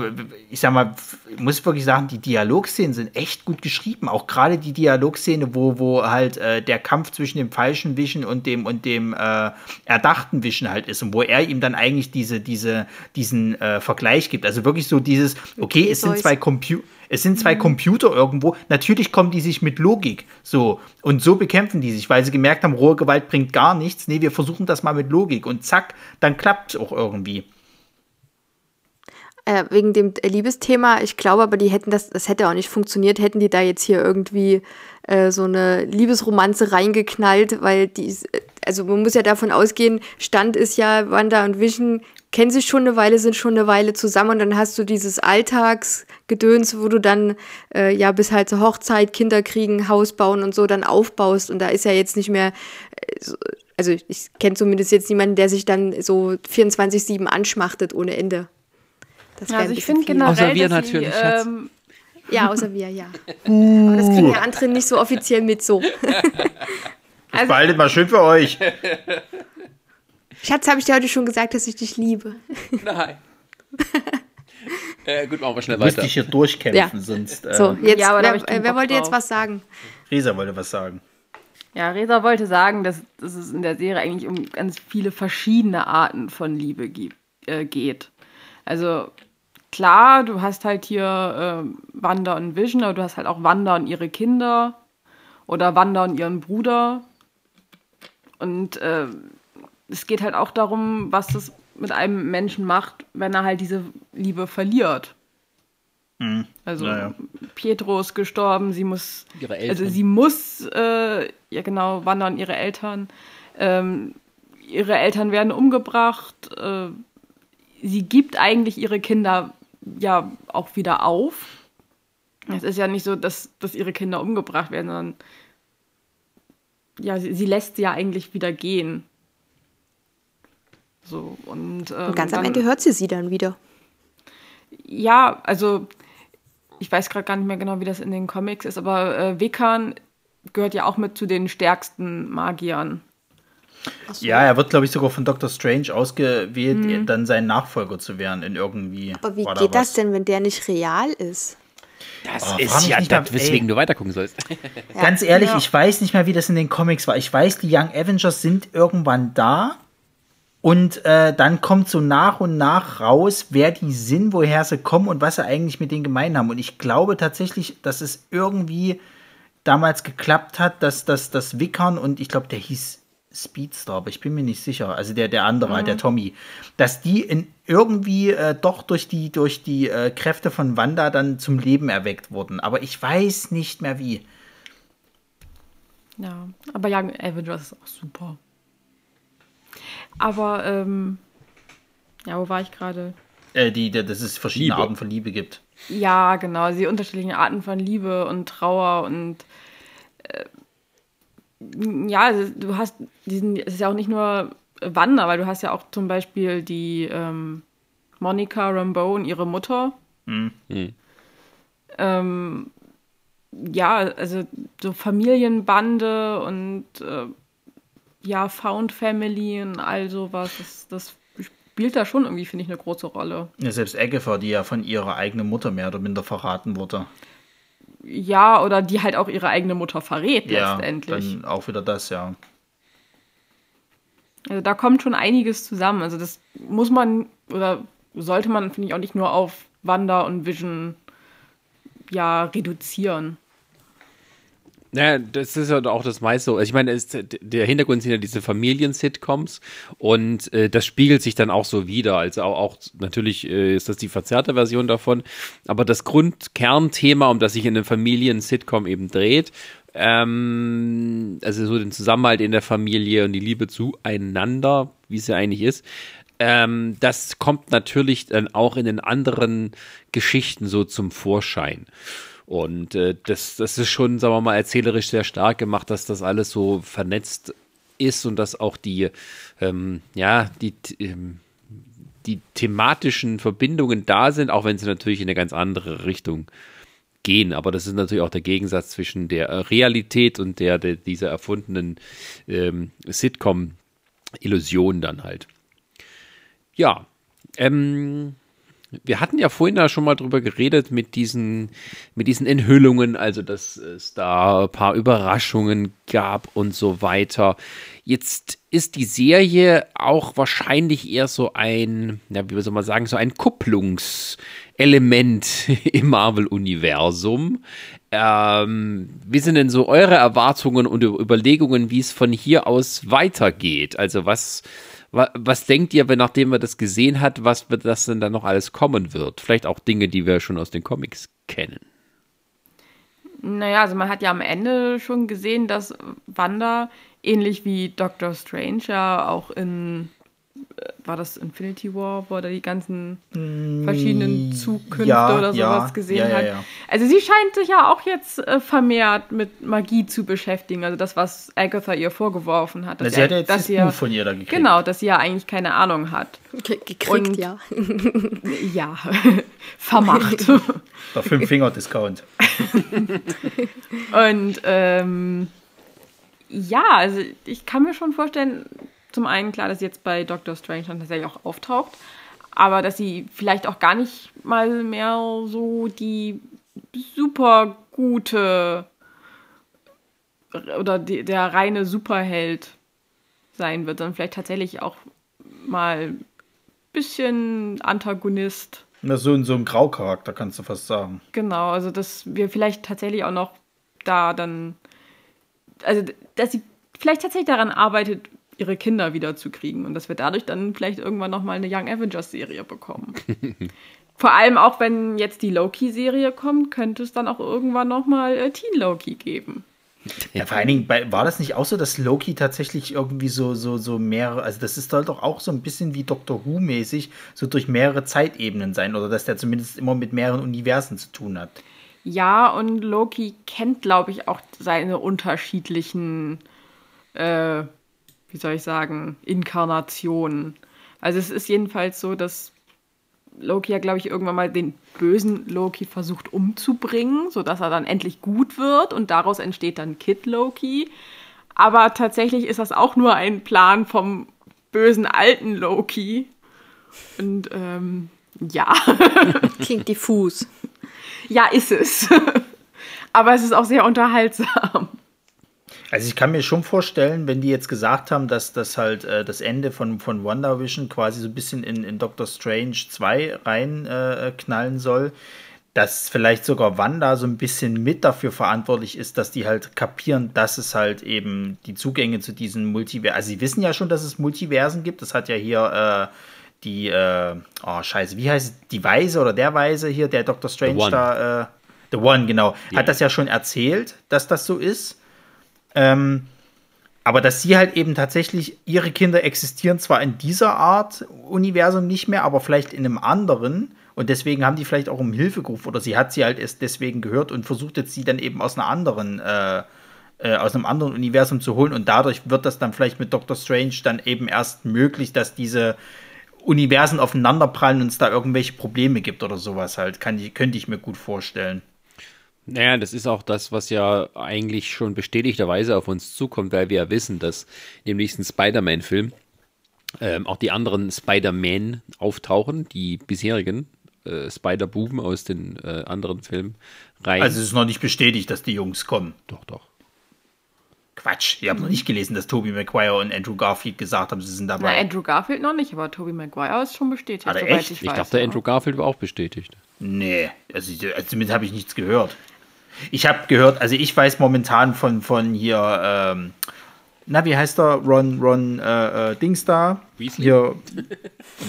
ich sag mal, ich muss wirklich sagen, die Dialogszenen sind echt gut geschrieben. Auch gerade die Dialogszene, wo, wo halt äh, der Kampf zwischen dem falschen Vision und dem und dem äh, erdachten Vision halt ist und wo er ihm dann eigentlich diese, diese, diesen äh, Vergleich gibt. Also wirklich so dieses, okay, okay es sind zwei Computer. Es sind zwei. Computer irgendwo. Natürlich kommen die sich mit Logik. So. Und so bekämpfen die sich, weil sie gemerkt haben, rohe Gewalt bringt gar nichts. Nee, wir versuchen das mal mit Logik. Und zack, dann klappt es auch irgendwie äh, wegen dem Liebesthema. Ich glaube aber, die hätten das, das hätte auch nicht funktioniert, hätten die da jetzt hier irgendwie äh, so eine Liebesromanze reingeknallt, weil die, also man muss ja davon ausgehen, Stand ist ja, Wanda und Vision kennen sich schon eine Weile, sind schon eine Weile zusammen und dann hast du dieses Alltagsgedöns, wo du dann äh, ja bis halt zur Hochzeit, Kinder kriegen, Haus bauen und so dann aufbaust und da ist ja jetzt nicht mehr, äh, also ich kenne zumindest jetzt niemanden, der sich dann so 24-7 anschmachtet ohne Ende. Das also ich finde generell, außer wir natürlich, sie, ähm, Ja, außer wir, ja. Uh. Aber das kriegen ja andere nicht so offiziell mit so. also, behaltet mal schön für euch. Schatz, habe ich dir heute schon gesagt, dass ich dich liebe? Nein. äh, gut, machen wir schnell du weiter. dich hier durchkämpfen, ja. sonst. Äh, so, jetzt, ja, wer, wer wollte jetzt was sagen? Resa wollte was sagen. Ja, Resa wollte sagen, dass, dass es in der Serie eigentlich um ganz viele verschiedene Arten von Liebe gibt, äh, geht. Also klar, du hast halt hier äh, Wanda und Vision, aber du hast halt auch Wanda und ihre Kinder oder Wanda und ihren Bruder. Und äh, es geht halt auch darum, was das mit einem Menschen macht, wenn er halt diese Liebe verliert. Mhm. Also naja. Pietro ist gestorben, sie muss, also sie muss, äh, ja genau, Wanda und ihre Eltern. Ähm, ihre Eltern werden umgebracht. Äh, sie gibt eigentlich ihre Kinder ja auch wieder auf. Es ist ja nicht so, dass, dass ihre Kinder umgebracht werden, sondern ja, sie, sie lässt sie ja eigentlich wieder gehen. So, und, ähm, und ganz am Ende hört sie sie dann wieder. Ja, also ich weiß gerade gar nicht mehr genau, wie das in den Comics ist, aber äh, Wiccan gehört ja auch mit zu den stärksten Magiern. So. Ja, er wird, glaube ich, sogar von Dr. Strange ausgewählt, mhm. dann sein Nachfolger zu werden in irgendwie. Aber wie geht da das denn, wenn der nicht real ist? Das oh, ist ja das, weswegen du weitergucken sollst. Ja, Ganz ehrlich, ja. ich weiß nicht mehr, wie das in den Comics war. Ich weiß, die Young Avengers sind irgendwann da. Und äh, dann kommt so nach und nach raus, wer die sind, woher sie kommen und was sie eigentlich mit denen gemein haben. Und ich glaube tatsächlich, dass es irgendwie damals geklappt hat, dass das Wickern und ich glaube, der hieß Speedstar, aber ich bin mir nicht sicher, also der, der andere, mhm. der Tommy, dass die in irgendwie äh, doch durch die, durch die äh, Kräfte von Wanda dann zum Leben erweckt wurden. Aber ich weiß nicht mehr wie. Ja, aber Young Avengers ist auch super. Aber, ähm, ja, wo war ich gerade? Äh, die, die, dass es verschiedene Liebe. Arten von Liebe gibt. Ja, genau, die unterschiedlichen Arten von Liebe und Trauer und äh, ja, also du hast diesen, es ist ja auch nicht nur Wanda, weil du hast ja auch zum Beispiel die ähm, Monica Rambeau und ihre Mutter. Mhm. Ähm, ja, also so Familienbande und äh, ja, Found Family und all sowas, das, das spielt da schon irgendwie, finde ich, eine große Rolle. Ja, selbst Agatha, die ja von ihrer eigenen Mutter mehr oder minder verraten wurde ja, oder die halt auch ihre eigene Mutter verrät ja, letztendlich. Dann auch wieder das, ja. Also da kommt schon einiges zusammen. Also das muss man oder sollte man, finde ich, auch nicht nur auf Wanda und Vision ja reduzieren. Naja, das ist ja auch das meiste. Also ich meine, es, der Hintergrund sind ja diese Familien-Sitcoms und äh, das spiegelt sich dann auch so wieder. Also auch, auch natürlich äh, ist das die verzerrte Version davon, aber das Grundkernthema, um das sich in einem Familien-Sitcom eben dreht, ähm, also so den Zusammenhalt in der Familie und die Liebe zueinander, wie es ja eigentlich ist, ähm, das kommt natürlich dann auch in den anderen Geschichten so zum Vorschein. Und äh, das, das ist schon, sagen wir mal, erzählerisch sehr stark gemacht, dass das alles so vernetzt ist und dass auch die, ähm, ja, die, ähm, die thematischen Verbindungen da sind, auch wenn sie natürlich in eine ganz andere Richtung gehen. Aber das ist natürlich auch der Gegensatz zwischen der Realität und der, der dieser erfundenen ähm, Sitcom-Illusion dann halt. Ja, ähm, wir hatten ja vorhin da schon mal drüber geredet mit diesen, mit diesen Enthüllungen, also dass es da ein paar Überraschungen gab und so weiter. Jetzt ist die Serie auch wahrscheinlich eher so ein, ja, wie soll man sagen, so ein Kupplungselement im Marvel-Universum. Ähm, wie sind denn so eure Erwartungen und Überlegungen, wie es von hier aus weitergeht? Also was was denkt ihr, wenn nachdem man das gesehen hat, was wird das denn dann noch alles kommen wird? Vielleicht auch Dinge, die wir schon aus den Comics kennen. Naja, also man hat ja am Ende schon gesehen, dass Wanda ähnlich wie Doctor Strange ja auch in war das Infinity War, wo er die ganzen verschiedenen mm, Zukünfte ja, oder sowas ja, gesehen ja, hat. Also sie scheint sich ja auch jetzt äh, vermehrt mit Magie zu beschäftigen. Also das, was Agatha ihr vorgeworfen hat. Dass sie hat ja jetzt dass das Buch von ihr da gekriegt. Genau, dass sie ja eigentlich keine Ahnung hat. Ge gekriegt, Und, ja. ja, vermacht. Der Fünf-Finger-Discount. Und ähm, ja, also ich kann mir schon vorstellen, zum einen klar, dass sie jetzt bei Doctor Strange dann tatsächlich auch auftaucht, aber dass sie vielleicht auch gar nicht mal mehr so die super gute oder die, der reine Superheld sein wird, sondern vielleicht tatsächlich auch mal ein bisschen Antagonist. Na, so, so ein Graucharakter kannst du fast sagen. Genau, also dass wir vielleicht tatsächlich auch noch da dann, also dass sie vielleicht tatsächlich daran arbeitet, ihre Kinder wiederzukriegen und dass wir dadurch dann vielleicht irgendwann nochmal eine Young Avengers-Serie bekommen. Vor allem auch, wenn jetzt die Loki-Serie kommt, könnte es dann auch irgendwann nochmal äh, Teen Loki geben. Ja, vor allen Dingen, bei, war das nicht auch so, dass Loki tatsächlich irgendwie so, so, so mehrere, also das ist halt doch auch so ein bisschen wie Doctor Who-mäßig, so durch mehrere Zeitebenen sein, oder dass der zumindest immer mit mehreren Universen zu tun hat. Ja, und Loki kennt, glaube ich, auch seine unterschiedlichen äh, wie soll ich sagen, Inkarnation. Also es ist jedenfalls so, dass Loki ja, glaube ich, irgendwann mal den bösen Loki versucht umzubringen, sodass er dann endlich gut wird und daraus entsteht dann Kid Loki. Aber tatsächlich ist das auch nur ein Plan vom bösen alten Loki. Und ähm, ja. Klingt diffus. Ja, ist es. Aber es ist auch sehr unterhaltsam. Also ich kann mir schon vorstellen, wenn die jetzt gesagt haben, dass das halt äh, das Ende von, von WandaVision quasi so ein bisschen in, in Doctor Strange 2 reinknallen äh, soll, dass vielleicht sogar Wanda so ein bisschen mit dafür verantwortlich ist, dass die halt kapieren, dass es halt eben die Zugänge zu diesen Multiversen, also sie wissen ja schon, dass es Multiversen gibt, das hat ja hier äh, die, äh, oh scheiße, wie heißt es, die Weise oder der Weise hier, der Doctor Strange da, äh, The One, genau, yeah. hat das ja schon erzählt, dass das so ist. Ähm, aber dass sie halt eben tatsächlich, ihre Kinder existieren zwar in dieser Art Universum nicht mehr, aber vielleicht in einem anderen. Und deswegen haben die vielleicht auch um Hilfe gerufen oder sie hat sie halt erst deswegen gehört und versucht jetzt sie dann eben aus einer anderen, äh, äh, aus einem anderen Universum zu holen. Und dadurch wird das dann vielleicht mit Doctor Strange dann eben erst möglich, dass diese Universen aufeinanderprallen und es da irgendwelche Probleme gibt oder sowas halt. Kann, könnte ich mir gut vorstellen. Naja, das ist auch das, was ja eigentlich schon bestätigterweise auf uns zukommt, weil wir ja wissen, dass im nächsten Spider-Man-Film ähm, auch die anderen Spider-Man auftauchen, die bisherigen äh, Spider-Buben aus den äh, anderen Filmen rein. Also es ist noch nicht bestätigt, dass die Jungs kommen. Doch, doch. Quatsch, ihr habt noch nicht gelesen, dass Tobey Maguire und Andrew Garfield gesagt haben, sie sind dabei. Na, Andrew Garfield noch nicht, aber Tobey Maguire ist schon bestätigt, Hat er soweit echt? ich Ich weiß. dachte, ja. Andrew Garfield war auch bestätigt. Nee, also, also damit habe ich nichts gehört. Ich habe gehört, also ich weiß momentan von, von hier, ähm, na, wie heißt er? Ron, Ron, äh, äh, Dings da? Weasley? Hier.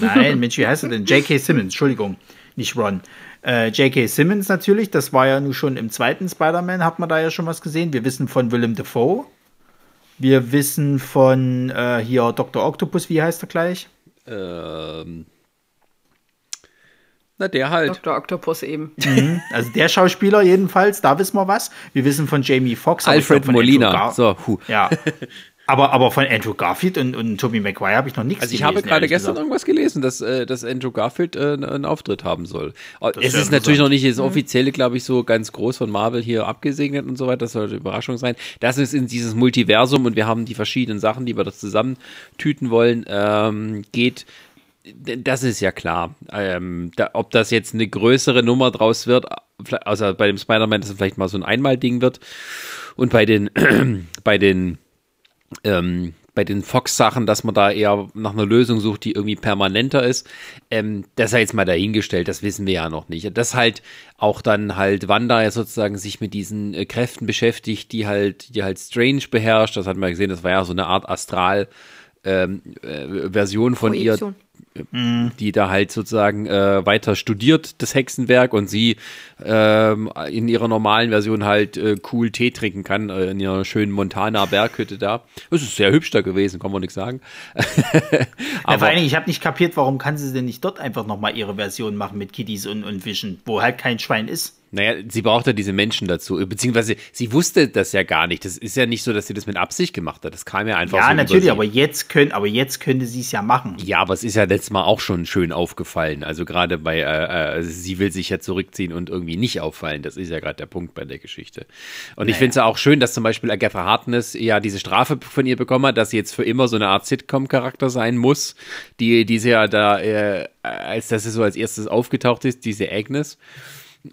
Nein, Mensch, wie heißt er denn? J.K. Simmons, Entschuldigung, nicht Ron. Äh, J.K. Simmons natürlich, das war ja nun schon im zweiten Spider-Man, hat man da ja schon was gesehen. Wir wissen von Willem Dafoe. Wir wissen von äh, hier Dr. Octopus, wie heißt er gleich? Ähm, na, der halt. Dr. Octopus eben. Also der Schauspieler jedenfalls, da wissen wir was. Wir wissen von Jamie Foxx. Alfred von Molina. So, huh. Ja. Aber, aber von Andrew Garfield und, und Tobey Maguire habe ich noch nichts Also ich gelesen, habe gerade gestern gesagt. irgendwas gelesen, dass, äh, dass Andrew Garfield äh, einen Auftritt haben soll. Äh, es ist natürlich noch nicht das offizielle, glaube ich, so ganz groß von Marvel hier abgesegnet und so weiter. Das sollte eine Überraschung sein. Das ist in dieses Multiversum und wir haben die verschiedenen Sachen, die wir da zusammentüten wollen, ähm, geht. Das ist ja klar. Ähm, da, ob das jetzt eine größere Nummer draus wird, außer bei dem Spider-Man, dass es vielleicht mal so ein Einmal-Ding wird. Und bei den, bei den ähm, bei den Fox-Sachen, dass man da eher nach einer Lösung sucht, die irgendwie permanenter ist. Ähm, das sei jetzt mal dahingestellt, das wissen wir ja noch nicht. Dass halt auch dann halt Wanda ja sozusagen sich mit diesen äh, Kräften beschäftigt, die halt, die halt Strange beherrscht. Das hat man gesehen, das war ja so eine Art Astral. Ähm, äh, Version von ihr, Projektion. die da halt sozusagen äh, weiter studiert, das Hexenwerk, und sie ähm, in ihrer normalen Version halt äh, cool Tee trinken kann, äh, in ihrer schönen Montana Berghütte da. Das ist sehr hübsch da gewesen, kann man nichts sagen. Ja, Aber vor allen Dingen, ich habe nicht kapiert, warum kann sie denn nicht dort einfach nochmal ihre Version machen mit Kitties und, und Vision, wo halt kein Schwein ist. Naja, sie braucht ja diese Menschen dazu, beziehungsweise sie wusste das ja gar nicht. Das ist ja nicht so, dass sie das mit Absicht gemacht hat. Das kam ja einfach so Ja, natürlich, aber jetzt können, aber jetzt könnte sie es ja machen. Ja, aber es ist ja letztes Mal auch schon schön aufgefallen. Also gerade bei, äh, äh, sie will sich ja zurückziehen und irgendwie nicht auffallen. Das ist ja gerade der Punkt bei der Geschichte. Und ich finde es ja auch schön, dass zum Beispiel Agatha Harkness ja diese Strafe von ihr bekommen hat, dass sie jetzt für immer so eine Art Sitcom-Charakter sein muss, die, die sie ja da, äh, als dass sie so als erstes aufgetaucht ist, diese Agnes.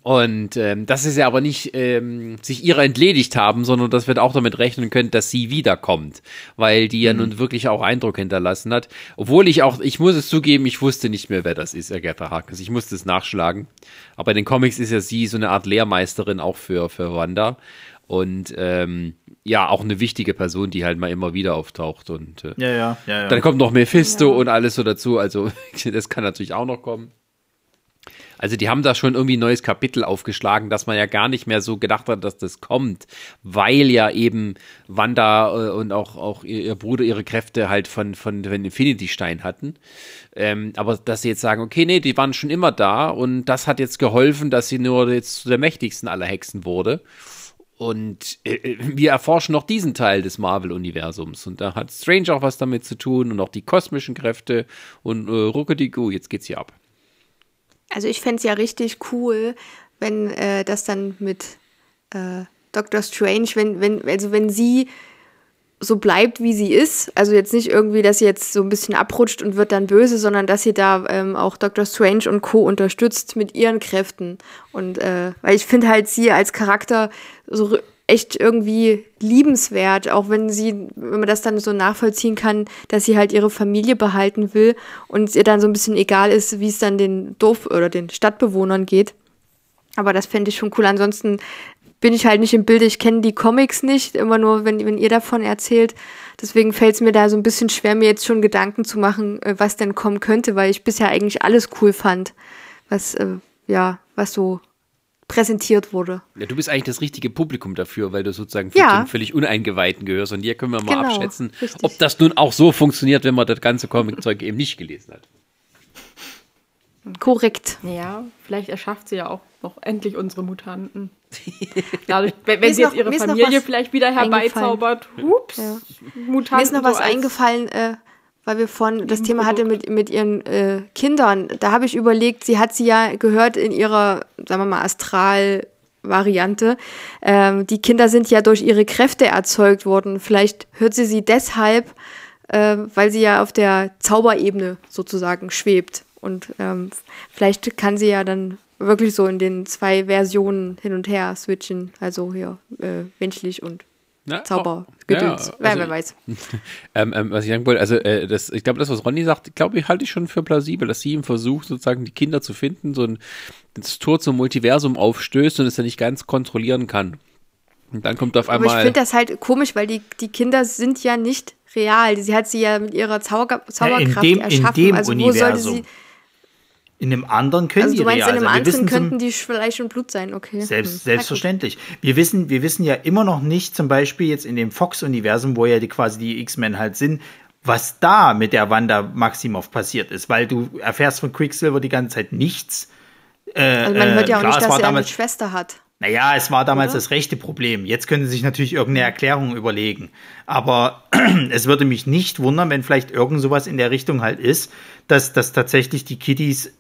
Und ähm, das ist ja aber nicht ähm, sich ihrer entledigt haben, sondern dass wir auch damit rechnen können, dass sie wiederkommt, weil die ja nun wirklich auch Eindruck hinterlassen hat. Obwohl ich auch, ich muss es zugeben, ich wusste nicht mehr, wer das ist, Agatha Harkness. Ich musste es nachschlagen. Aber in den Comics ist ja sie so eine Art Lehrmeisterin auch für, für Wanda. Und ähm, ja, auch eine wichtige Person, die halt mal immer wieder auftaucht. Und äh, Ja, ja, ja. ja. dann kommt noch Mephisto und alles so dazu. Also, das kann natürlich auch noch kommen. Also, die haben da schon irgendwie ein neues Kapitel aufgeschlagen, dass man ja gar nicht mehr so gedacht hat, dass das kommt, weil ja eben Wanda äh, und auch, auch ihr, Bruder ihre Kräfte halt von, von dem Infinity-Stein hatten. Ähm, aber dass sie jetzt sagen, okay, nee, die waren schon immer da und das hat jetzt geholfen, dass sie nur jetzt zu der mächtigsten aller Hexen wurde. Und äh, wir erforschen noch diesen Teil des Marvel-Universums. Und da hat Strange auch was damit zu tun und auch die kosmischen Kräfte und äh, Ruckedigu, jetzt geht's hier ab. Also ich fände es ja richtig cool, wenn äh, das dann mit äh, Doctor Strange, wenn, wenn, also wenn sie so bleibt, wie sie ist, also jetzt nicht irgendwie, dass sie jetzt so ein bisschen abrutscht und wird dann böse, sondern dass sie da ähm, auch Doctor Strange und Co. unterstützt mit ihren Kräften. Und äh, weil ich finde halt sie als Charakter so echt irgendwie liebenswert, auch wenn sie, wenn man das dann so nachvollziehen kann, dass sie halt ihre Familie behalten will und es ihr dann so ein bisschen egal ist, wie es dann den Dorf- oder den Stadtbewohnern geht. Aber das fände ich schon cool. Ansonsten bin ich halt nicht im Bilde. Ich kenne die Comics nicht, immer nur, wenn, wenn ihr davon erzählt. Deswegen fällt es mir da so ein bisschen schwer, mir jetzt schon Gedanken zu machen, äh, was denn kommen könnte, weil ich bisher eigentlich alles cool fand, was, äh, ja, was so präsentiert wurde. Ja, du bist eigentlich das richtige Publikum dafür, weil du sozusagen für Ja. den völlig Uneingeweihten gehörst. Und hier können wir mal Genau, abschätzen, richtig. ob das nun auch so funktioniert, wenn man das ganze Comic-Zeug eben nicht gelesen hat. Korrekt. Ja, vielleicht erschafft sie ja auch noch endlich unsere Mutanten. Dadurch, wenn wenn sie jetzt noch- ihre Familie vielleicht wieder herbeizaubert. Hups, Ja. Mutanten. Mir ist noch was so eingefallen, äh, weil wir vorhin das Thema hatte mit, mit ihren äh, Kindern. Da habe ich überlegt, sie hat sie ja gehört in ihrer, sagen wir mal, Astral-Variante. Ähm, die Kinder sind ja durch ihre Kräfte erzeugt worden. Vielleicht hört sie sie deshalb, äh, weil sie ja auf der Zauberebene sozusagen schwebt. Und ähm, vielleicht kann sie ja dann wirklich so in den zwei Versionen hin und her switchen. Also hier äh, menschlich und ja, Zaubergedöns. Ja, also, wer, weiß. Ähm, ähm, was ich sagen wollte, also äh, das, ich glaube, das, was Ronny sagt, glaube ich, halte ich schon für plausibel, dass sie im Versuch, sozusagen die Kinder zu finden, so ein das Tor zum Multiversum aufstößt und es dann nicht ganz kontrollieren kann. Und dann kommt auf einmal. Aber ich finde das halt komisch, weil die, die Kinder sind ja nicht real. Sie hat sie ja mit ihrer Zauber, Zauberkraft ja, in dem, erschaffen. In dem also wo Universum. sollte sie in einem anderen können also du meinst, real in einem anderen könnten die Fleisch und Blut sein, okay. Selbst, hm. selbstverständlich. Wir wissen, wir wissen ja immer noch nicht, zum Beispiel jetzt in dem Fox-Universum, wo ja die, quasi die X-Men halt sind, was da mit der Wanda Maximoff passiert ist, weil du erfährst von Quicksilver die ganze Zeit nichts. Äh, also man hört ja auch klar, nicht, dass er eine Schwester hat. Naja, es war damals Oder? das rechte Problem. Jetzt können sie sich natürlich irgendeine Erklärung überlegen. Aber es würde mich nicht wundern, wenn vielleicht irgend sowas in der Richtung halt ist, dass, dass tatsächlich die Kiddies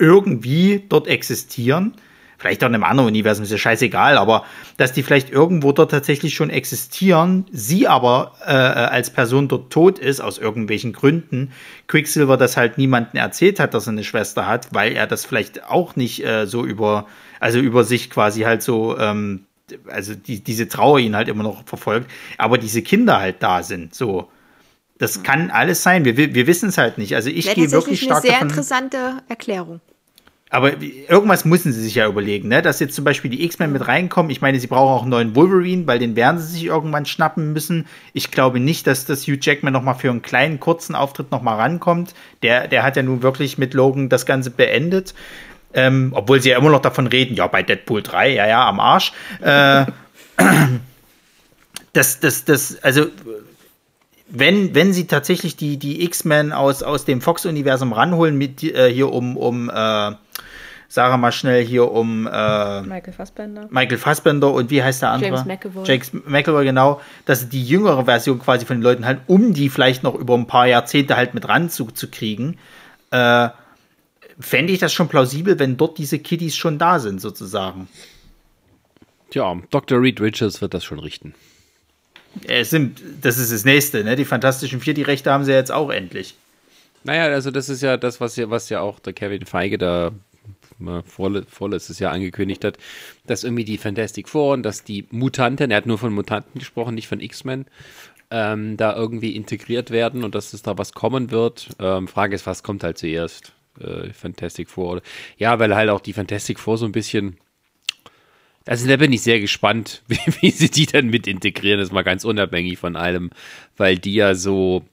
irgendwie dort existieren. Vielleicht auch in einem anderen Universum, ist ja scheißegal, aber dass die vielleicht irgendwo dort tatsächlich schon existieren, sie aber äh, als Person dort tot ist, aus irgendwelchen Gründen, Quicksilver das halt niemandem erzählt hat, dass er eine Schwester hat, weil er das vielleicht auch nicht äh, so über, also über sich quasi halt so, ähm, also die, diese Trauer ihn halt immer noch verfolgt, aber diese Kinder halt da sind, so. Das kann alles sein. Wir, wir wissen es halt nicht. Also ich gehe wirklich stark davon. Das ist eine sehr interessante Erklärung. Aber irgendwas müssen sie sich ja überlegen, ne? Dass jetzt zum Beispiel die X-Men mit reinkommen. Ich meine, sie brauchen auch einen neuen Wolverine, weil den werden sie sich irgendwann schnappen müssen. Ich glaube nicht, dass das Hugh Jackman noch mal für einen kleinen, kurzen Auftritt noch mal rankommt. Der, der hat ja nun wirklich mit Logan das Ganze beendet. Ähm, obwohl sie ja immer noch davon reden, ja, bei Deadpool 3, ja, ja, am Arsch. Äh, das, das, das, also wenn, wenn sie tatsächlich die, die X-Men aus, aus dem Fox-Universum ranholen, mit äh, hier um, um äh, Sarah mal schnell hier um äh, Michael Fassbender. Michael Fassbender und wie heißt der andere? James McAvoy. James McAvoy, genau. Dass die jüngere Version quasi von den Leuten halt, um die vielleicht noch über ein paar Jahrzehnte halt mit ranzukriegen, äh, fände ich das schon plausibel, wenn dort diese Kiddies schon da sind, sozusagen. Tja, Dr. Reed Richards wird das schon richten. Es sind, das ist das nächste, ne? Die Fantastischen Vier, die Rechte haben sie jetzt auch endlich. Naja, also das ist ja das, was ja, was ja auch der Kevin Feige da vor, vorletztes Jahr angekündigt hat, dass irgendwie die Fantastic Four und dass die Mutanten, er hat nur von Mutanten gesprochen, nicht von X-Men, ähm, da irgendwie integriert werden und dass es da was kommen wird. Ähm, Frage ist, was kommt halt zuerst? Äh, Fantastic Four oder ja, weil halt auch die Fantastic Four so ein bisschen also da bin ich sehr gespannt, wie, wie, sie die dann mit integrieren, das ist mal ganz unabhängig von allem, weil die ja so,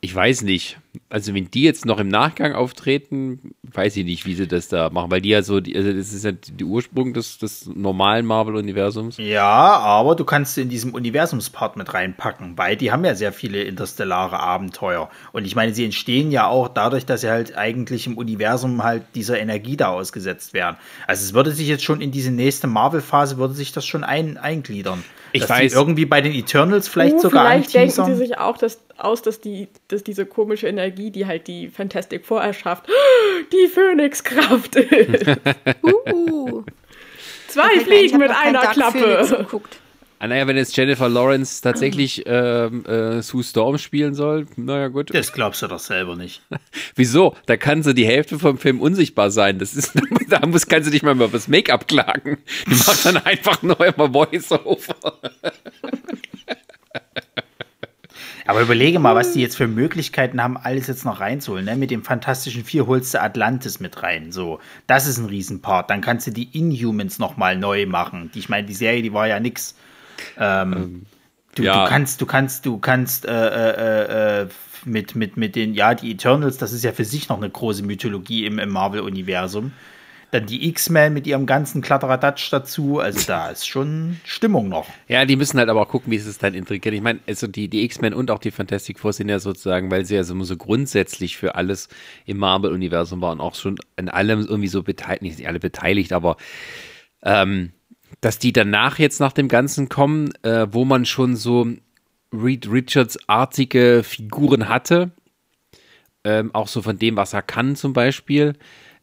ich weiß nicht, also wenn die jetzt noch im Nachgang auftreten, weiß ich nicht, wie sie das da machen, weil die ja so, also das ist ja der Ursprung des, des normalen Marvel-Universums. Ja, aber du kannst in diesem Universumspart mit reinpacken, weil die haben ja sehr viele interstellare Abenteuer. Und ich meine, sie entstehen ja auch dadurch, dass sie halt eigentlich im Universum halt dieser Energie da ausgesetzt werden. Also es würde sich jetzt schon in diese nächste Marvel-Phase, würde sich das schon ein, eingliedern. Ich dass weiß. irgendwie bei den Eternals vielleicht uh, sogar Vielleicht denken sie sich auch dass, aus, dass, die, dass diese komische Energie, die halt die Fantastic Four erschafft, die Phönixkraft ist. uh. Zwei Fliegen mit einer Klappe. Ah, naja, wenn jetzt Jennifer Lawrence tatsächlich ähm, äh, Sue Storm spielen soll, naja gut. Das glaubst du doch selber nicht. Wieso? Da kann sie die Hälfte vom Film unsichtbar sein. Das ist, da muss, kann sie nicht mal über das Make-up klagen. Die macht dann einfach nur immer Voice-Over. Aber überlege mal, was die jetzt für Möglichkeiten haben, alles jetzt noch reinzuholen. Ne? Mit dem Fantastischen Vier holst du Atlantis mit rein. So, das ist ein Riesenpart. Dann kannst du die Inhumans noch mal neu machen. Die, ich meine, die Serie, die war ja nix. Ähm, ähm, du, ja. du, kannst, du kannst, du kannst äh, äh, äh, mit, mit, mit den, ja, die Eternals, das ist ja für sich noch eine große Mythologie im, im Marvel-Universum. Dann die X-Men mit ihrem ganzen Kladderadatsch dazu. Also da ist schon Stimmung noch. Ja, die müssen halt aber auch gucken, wie es dann integriert. Ich meine, also die, die X-Men und auch die Fantastic Four sind ja sozusagen, weil sie ja so, so grundsätzlich für alles im Marvel-Universum waren, auch schon an allem irgendwie so beteiligt, nicht alle beteiligt, aber ähm, dass die danach jetzt nach dem Ganzen kommen, äh, wo man schon so Reed Richards-artige Figuren hatte, ähm, auch so von dem, was er kann zum Beispiel,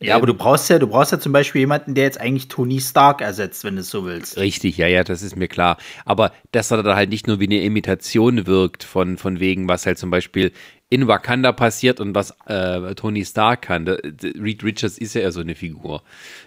ja, aber du brauchst ja, du brauchst ja zum Beispiel jemanden, der jetzt eigentlich Tony Stark ersetzt, wenn du es so willst. Richtig, ja, ja, das ist mir klar. Aber dass er da halt nicht nur wie eine Imitation wirkt von, von wegen, was halt zum Beispiel in Wakanda passiert und was äh, Tony Stark kann. Reed Richards ist ja eher so eine Figur.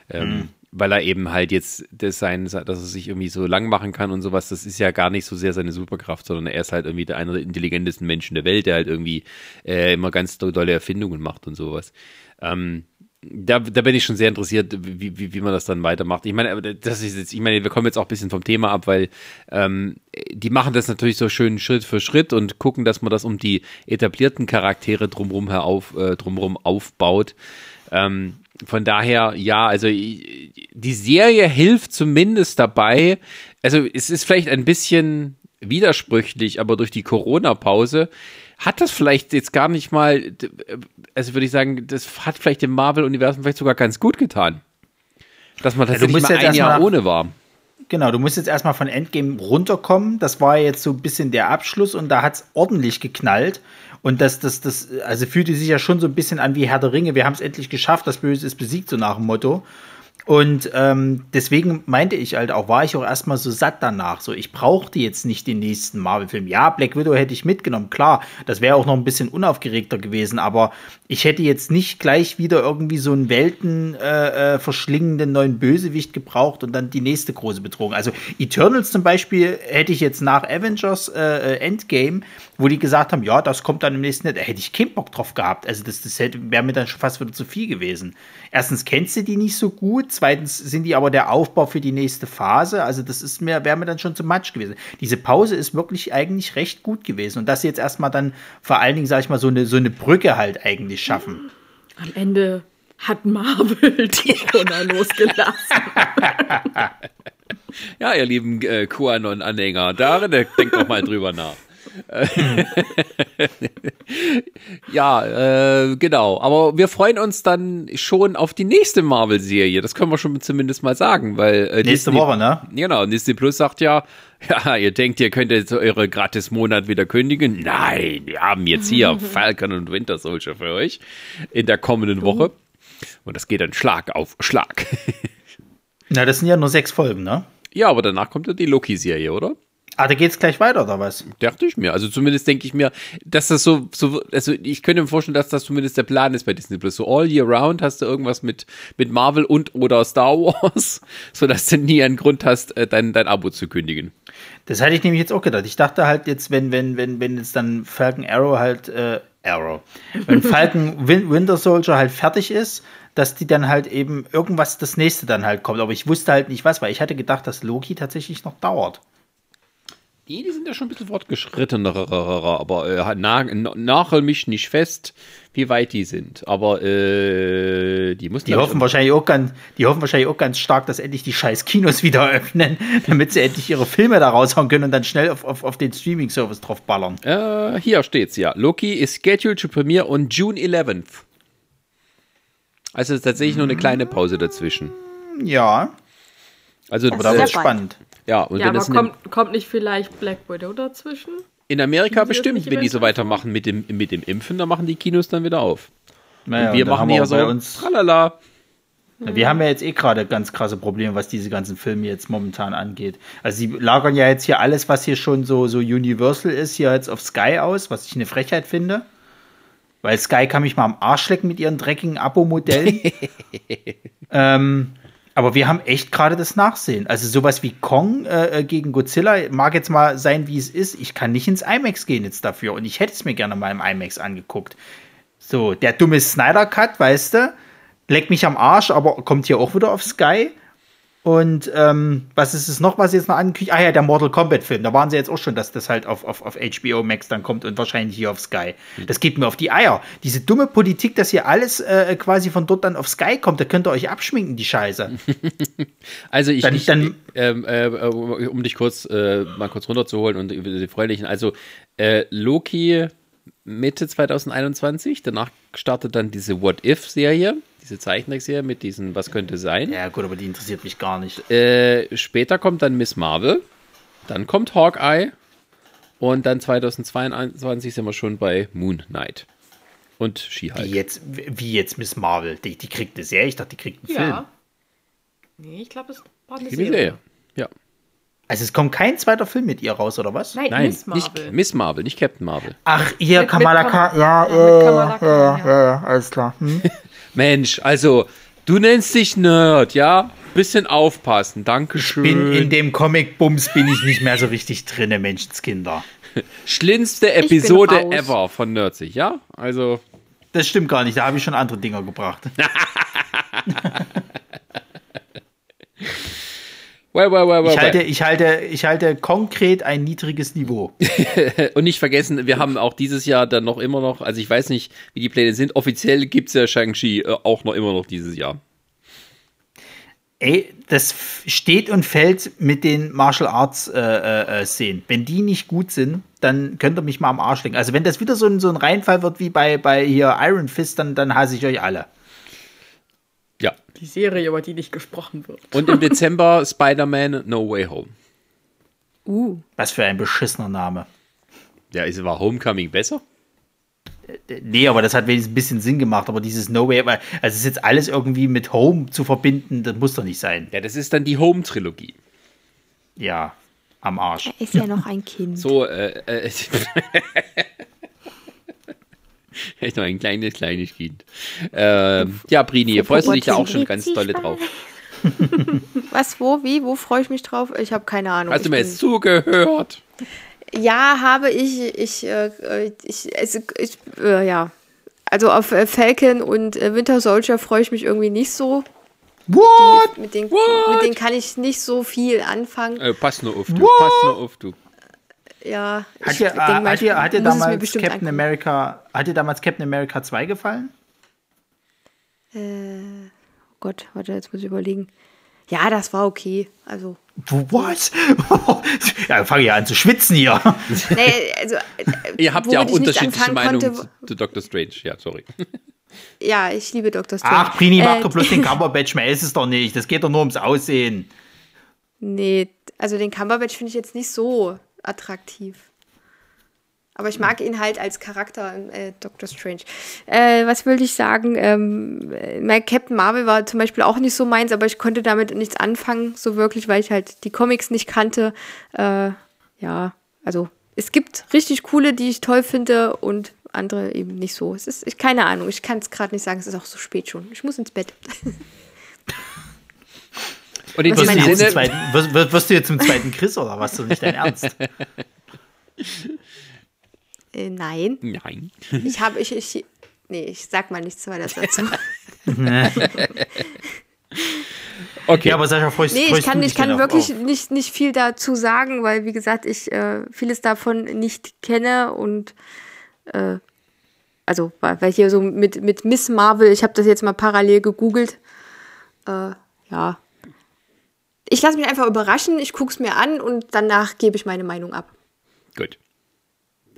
Ähm, mhm. weil er eben halt jetzt das sein, dass er sich irgendwie so lang machen kann und sowas, das ist ja gar nicht so sehr seine Superkraft, sondern er ist halt irgendwie der einer der intelligentesten Menschen der Welt, der halt irgendwie äh, immer ganz tolle Erfindungen macht und sowas. Ähm, da, da bin ich schon sehr interessiert, wie, wie, wie man das dann weitermacht. Ich meine, das ist jetzt, ich meine, wir kommen jetzt auch ein bisschen vom Thema ab, weil ähm, die machen das natürlich so schön Schritt für Schritt und gucken, dass man das um die etablierten Charaktere drumherum, herauf, äh, drumherum aufbaut. Ähm, von daher, ja, also die Serie hilft zumindest dabei. Also es ist vielleicht ein bisschen widersprüchlich, aber durch die Corona-Pause hat das vielleicht jetzt gar nicht mal, also würde ich sagen, das hat vielleicht dem Marvel-Universum vielleicht sogar ganz gut getan. Dass man tatsächlich ja, mal ein Jahr ohne war. Genau, du musst jetzt erstmal von Endgame runterkommen. Das war jetzt so ein bisschen der Abschluss und da hat es ordentlich geknallt. Und das, das, das, also fühlte sich ja schon so ein bisschen an wie Herr der Ringe. Wir haben es endlich geschafft, das Böse ist besiegt, so nach dem Motto. Und ähm, deswegen meinte ich halt auch, war ich auch erstmal so satt danach. So, ich brauchte jetzt nicht den nächsten Marvel-Film. Ja, Black Widow hätte ich mitgenommen, klar. Das wäre auch noch ein bisschen unaufgeregter gewesen, aber ich hätte jetzt nicht gleich wieder irgendwie so einen Welten äh, äh, neuen Bösewicht gebraucht und dann die nächste große Bedrohung. Also Eternals zum Beispiel hätte ich jetzt nach Avengers äh, äh Endgame, wo die gesagt haben, ja, das kommt dann im nächsten Jahr, da hätte ich keinen Bock drauf gehabt. Also das, das wäre mir dann schon fast wieder zu viel gewesen. Erstens kennst du die nicht so gut Zweitens sind die aber der Aufbau für die nächste Phase. Also das ist mir, wäre mir dann schon zu much gewesen. Diese Pause ist wirklich eigentlich recht gut gewesen. Und dass sie jetzt erstmal dann vor allen Dingen, sag ich mal, so eine, so eine Brücke halt eigentlich schaffen. Am Ende hat Marvel die Corona losgelassen. ja, ihr lieben äh, QAnon-Anhänger, da denkt doch mal drüber nach. Ja, äh, genau. Aber wir freuen uns dann schon auf die nächste Marvel-Serie. Das können wir schon zumindest mal sagen, weil äh, nächste Disney, Woche, ne? Genau. Disney Plus sagt ja, ja, ihr denkt, ihr könnt jetzt eure Gratis-Monat wieder kündigen. Nein, wir haben jetzt hier Falcon und Winter Soldier für euch in der kommenden Woche. Und das geht dann Schlag auf Schlag. Na, das sind ja nur sechs Folgen, ne? Ja, aber danach kommt ja die Loki-Serie, oder? Ah, da geht's gleich weiter, oder was? Dachte ich mir. Also zumindest denke ich mir, dass das so, so, also ich könnte mir vorstellen, dass das zumindest der Plan ist bei Disney Plus. So all year round hast du irgendwas mit, mit Marvel und oder Star Wars, sodass du nie einen Grund hast, äh, dein, dein Abo zu kündigen. Das hatte ich nämlich jetzt auch gedacht. Ich dachte halt jetzt, wenn, wenn, wenn, wenn jetzt dann Falcon Arrow halt, äh, Arrow, wenn Falcon Win Winter Soldier halt fertig ist, dass die dann halt eben irgendwas das nächste dann halt kommt. Aber ich wusste halt nicht was, weil ich hatte gedacht, dass Loki tatsächlich noch dauert. Die, die sind ja schon ein bisschen fortgeschrittener, aber äh, nagel mich nicht fest, wie weit die sind. Aber äh, die mussten. Die hoffen wahrscheinlich auch ganz, die hoffen wahrscheinlich auch ganz stark, dass endlich die scheiß Kinos wieder öffnen, damit sie endlich ihre Filme da raushauen können und dann schnell auf, auf, auf den Streaming-Service drauf ballern. Äh, hier steht's ja. Loki is scheduled to premiere on June 11th. Also ist tatsächlich nur eine kleine Pause dazwischen. Ja. Also aber da wird spannend. Ja, und ja, wenn aber das kommt, kommt nicht vielleicht Black Widow dazwischen? In Amerika bestimmt, wenn die so weitermachen mit dem, mit dem Impfen, dann machen die Kinos dann wieder auf. Naja, und wir und machen ja so uns tralala. Wir haben ja jetzt eh gerade ganz krasse Probleme, was diese ganzen Filme jetzt momentan angeht. Also sie lagern ja jetzt hier alles, was hier schon so, so Universal ist, hier jetzt auf Sky aus, was ich eine Frechheit finde. Weil Sky kann mich mal am Arsch lecken mit ihren dreckigen Abo-Modellen. ähm, aber wir haben echt gerade das Nachsehen. Also sowas wie Kong äh, äh, gegen Godzilla mag jetzt mal sein, wie es ist. Ich kann nicht ins IMAX gehen jetzt dafür. Und ich hätte es mir gerne mal im IMAX angeguckt. So, der dumme Snyder Cut, weißt du, leckt mich am Arsch, aber kommt hier auch wieder auf Sky. Und ähm, was ist es noch, was jetzt noch angekündigt? Ah ja, der Mortal Kombat-Film. Da waren sie jetzt auch schon, dass das halt auf, auf, auf HBO Max dann kommt und wahrscheinlich hier auf Sky. Das geht mir auf die Eier. Diese dumme Politik, dass hier alles äh, quasi von dort dann auf Sky kommt, da könnt ihr euch abschminken, die Scheiße. also ich, dann, ich dann, ähm, äh, um dich kurz äh, mal kurz runterzuholen und über die Freulichen. Also äh, Loki Mitte 2021, danach startet dann diese What If-Serie diese Zeichentrickserie mit diesen Was könnte sein. Ja, gut, aber die interessiert mich gar nicht. Äh, später kommt dann Miss Marvel, dann kommt Hawkeye und dann 2022 sind wir schon bei Moon Knight. Und She-Hulk. Wie jetzt, wie jetzt Miss Marvel? Die, die kriegt eine Serie, ich dachte, die kriegt einen ja. Film. Nee, ich glaube, es war eine Serie. Serie. Ja. Also es kommt kein zweiter Film mit ihr raus, oder was? Nein, Nein Miss Marvel. Nicht Miss Marvel, nicht Captain Marvel. Ach, ihr Kamala Khan. Ja, ja, ja, ja, ja, alles klar. Hm? Mensch, also Du nennst dich Nerd, ja? Bisschen aufpassen, Dankeschön. Bin in dem Comic-Bums bin ich nicht mehr so richtig drinne, Menschenskinder. Schlimmste Episode ever von Nerdsig, ja? Also, Das stimmt gar nicht, da habe ich schon andere Dinger gebracht. well, well, well, Ich halte, ich halte, ich halte konkret ein niedriges Niveau. Und nicht vergessen, wir haben auch dieses Jahr dann noch immer noch, also ich weiß nicht, wie die Pläne sind, offiziell gibt es ja Shang-Chi äh, auch noch immer noch dieses Jahr. Ey, das steht und fällt mit den Martial Arts äh, äh, äh, Szenen. Wenn die nicht gut sind, dann könnt ihr mich mal am Arsch legen. Also wenn das wieder so ein, so ein Reinfall wird wie bei, bei hier Iron Fist, dann, dann hasse ich euch alle. Ja. Die Serie, über die nicht gesprochen wird. Und im Dezember Spider-Man No Way Home. Uh. Was für ein beschissener Name. Ja, ist war Homecoming besser? Nee, aber das hat wenigstens ein bisschen Sinn gemacht. Aber dieses No Way, weil- also es ist jetzt alles irgendwie mit Home zu verbinden, das muss doch nicht sein. Ja, das ist dann die Home-Trilogie. Ja, am Arsch. Er ist ja noch ein Kind. So, äh, äh, Echt noch ein kleines, kleines Kind. Ähm, ja, Brini, hier freust du dich ja auch schon ganz dolle drauf. Was, wo, wie, wo freue ich mich drauf? Ich habe keine Ahnung. Hast du Ich mir jetzt zugehört? Ja, habe ich. Ich, äh, ich, also, ich äh, ja. Also auf äh, Falcon und äh, Winter Soldier freue ich mich irgendwie nicht so. What? Mit denen, What? mit denen kann ich nicht so viel anfangen. Äh, pass nur auf, du. What? Pass nur auf, du. Ja, Hat ich dir, äh, denk mal, hat ich dir, hat dir muss es mir damals Captain angucken. America, hat dir damals Captain America 2 gefallen? Oh Gott, warte, jetzt muss ich überlegen. Ja, das war okay. Also, Was? ja, fange ich ja an zu schwitzen hier. nee, also äh, Ihr habt ja auch unterschiedliche Meinungen konnte, zu, zu Doctor Strange. Ja, sorry. Ja, ich liebe Dr. Strange. Ach, Prini, mach Äh, doch bloß den Cumberbatch, mehr ist es doch nicht. Das geht doch nur ums Aussehen. Nee, also den Cumberbatch finde ich jetzt nicht so attraktiv. Aber ich mag ihn halt als Charakter im äh, Doctor Strange. Äh, was will ich sagen? Ähm, äh, mein Captain Marvel war zum Beispiel auch nicht so meins, aber ich konnte damit nichts anfangen, so wirklich, weil ich halt die Comics nicht kannte. Äh, ja, also es gibt richtig coole, die ich toll finde und andere eben nicht so. Es ist ich, keine Ahnung, ich kann es gerade nicht sagen, es ist auch so spät schon. Ich muss ins Bett. Und in Was Wirst diesem du, jetzt zum Sinne, zweiten, wirst, wirst- du jetzt zum zweiten Chris oder was? Ist nicht dein Ernst? Äh, nein. nein. Ich habe, ich, ich, nee, ich sag mal nichts weiter dazu. Okay. Ja, aber Sascha, freust, Nee, ich freust kann, du ich dich denn kann wirklich auf- nicht, nicht viel dazu sagen, weil, wie gesagt, ich äh, vieles davon nicht kenne und äh, also, weil weil hier so mit, mit Miss Marvel, ich habe das jetzt mal parallel gegoogelt. Äh, ja. Ich lasse mich einfach überraschen, ich gucke es mir an und danach gebe ich meine Meinung ab. Gut.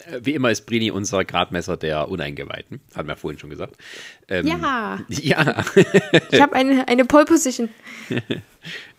Äh, Wie immer ist Brini unser Gradmesser der Uneingeweihten. Hatten wir vorhin schon gesagt. Ähm, Ja, Ja. ich habe eine, eine Pole Position.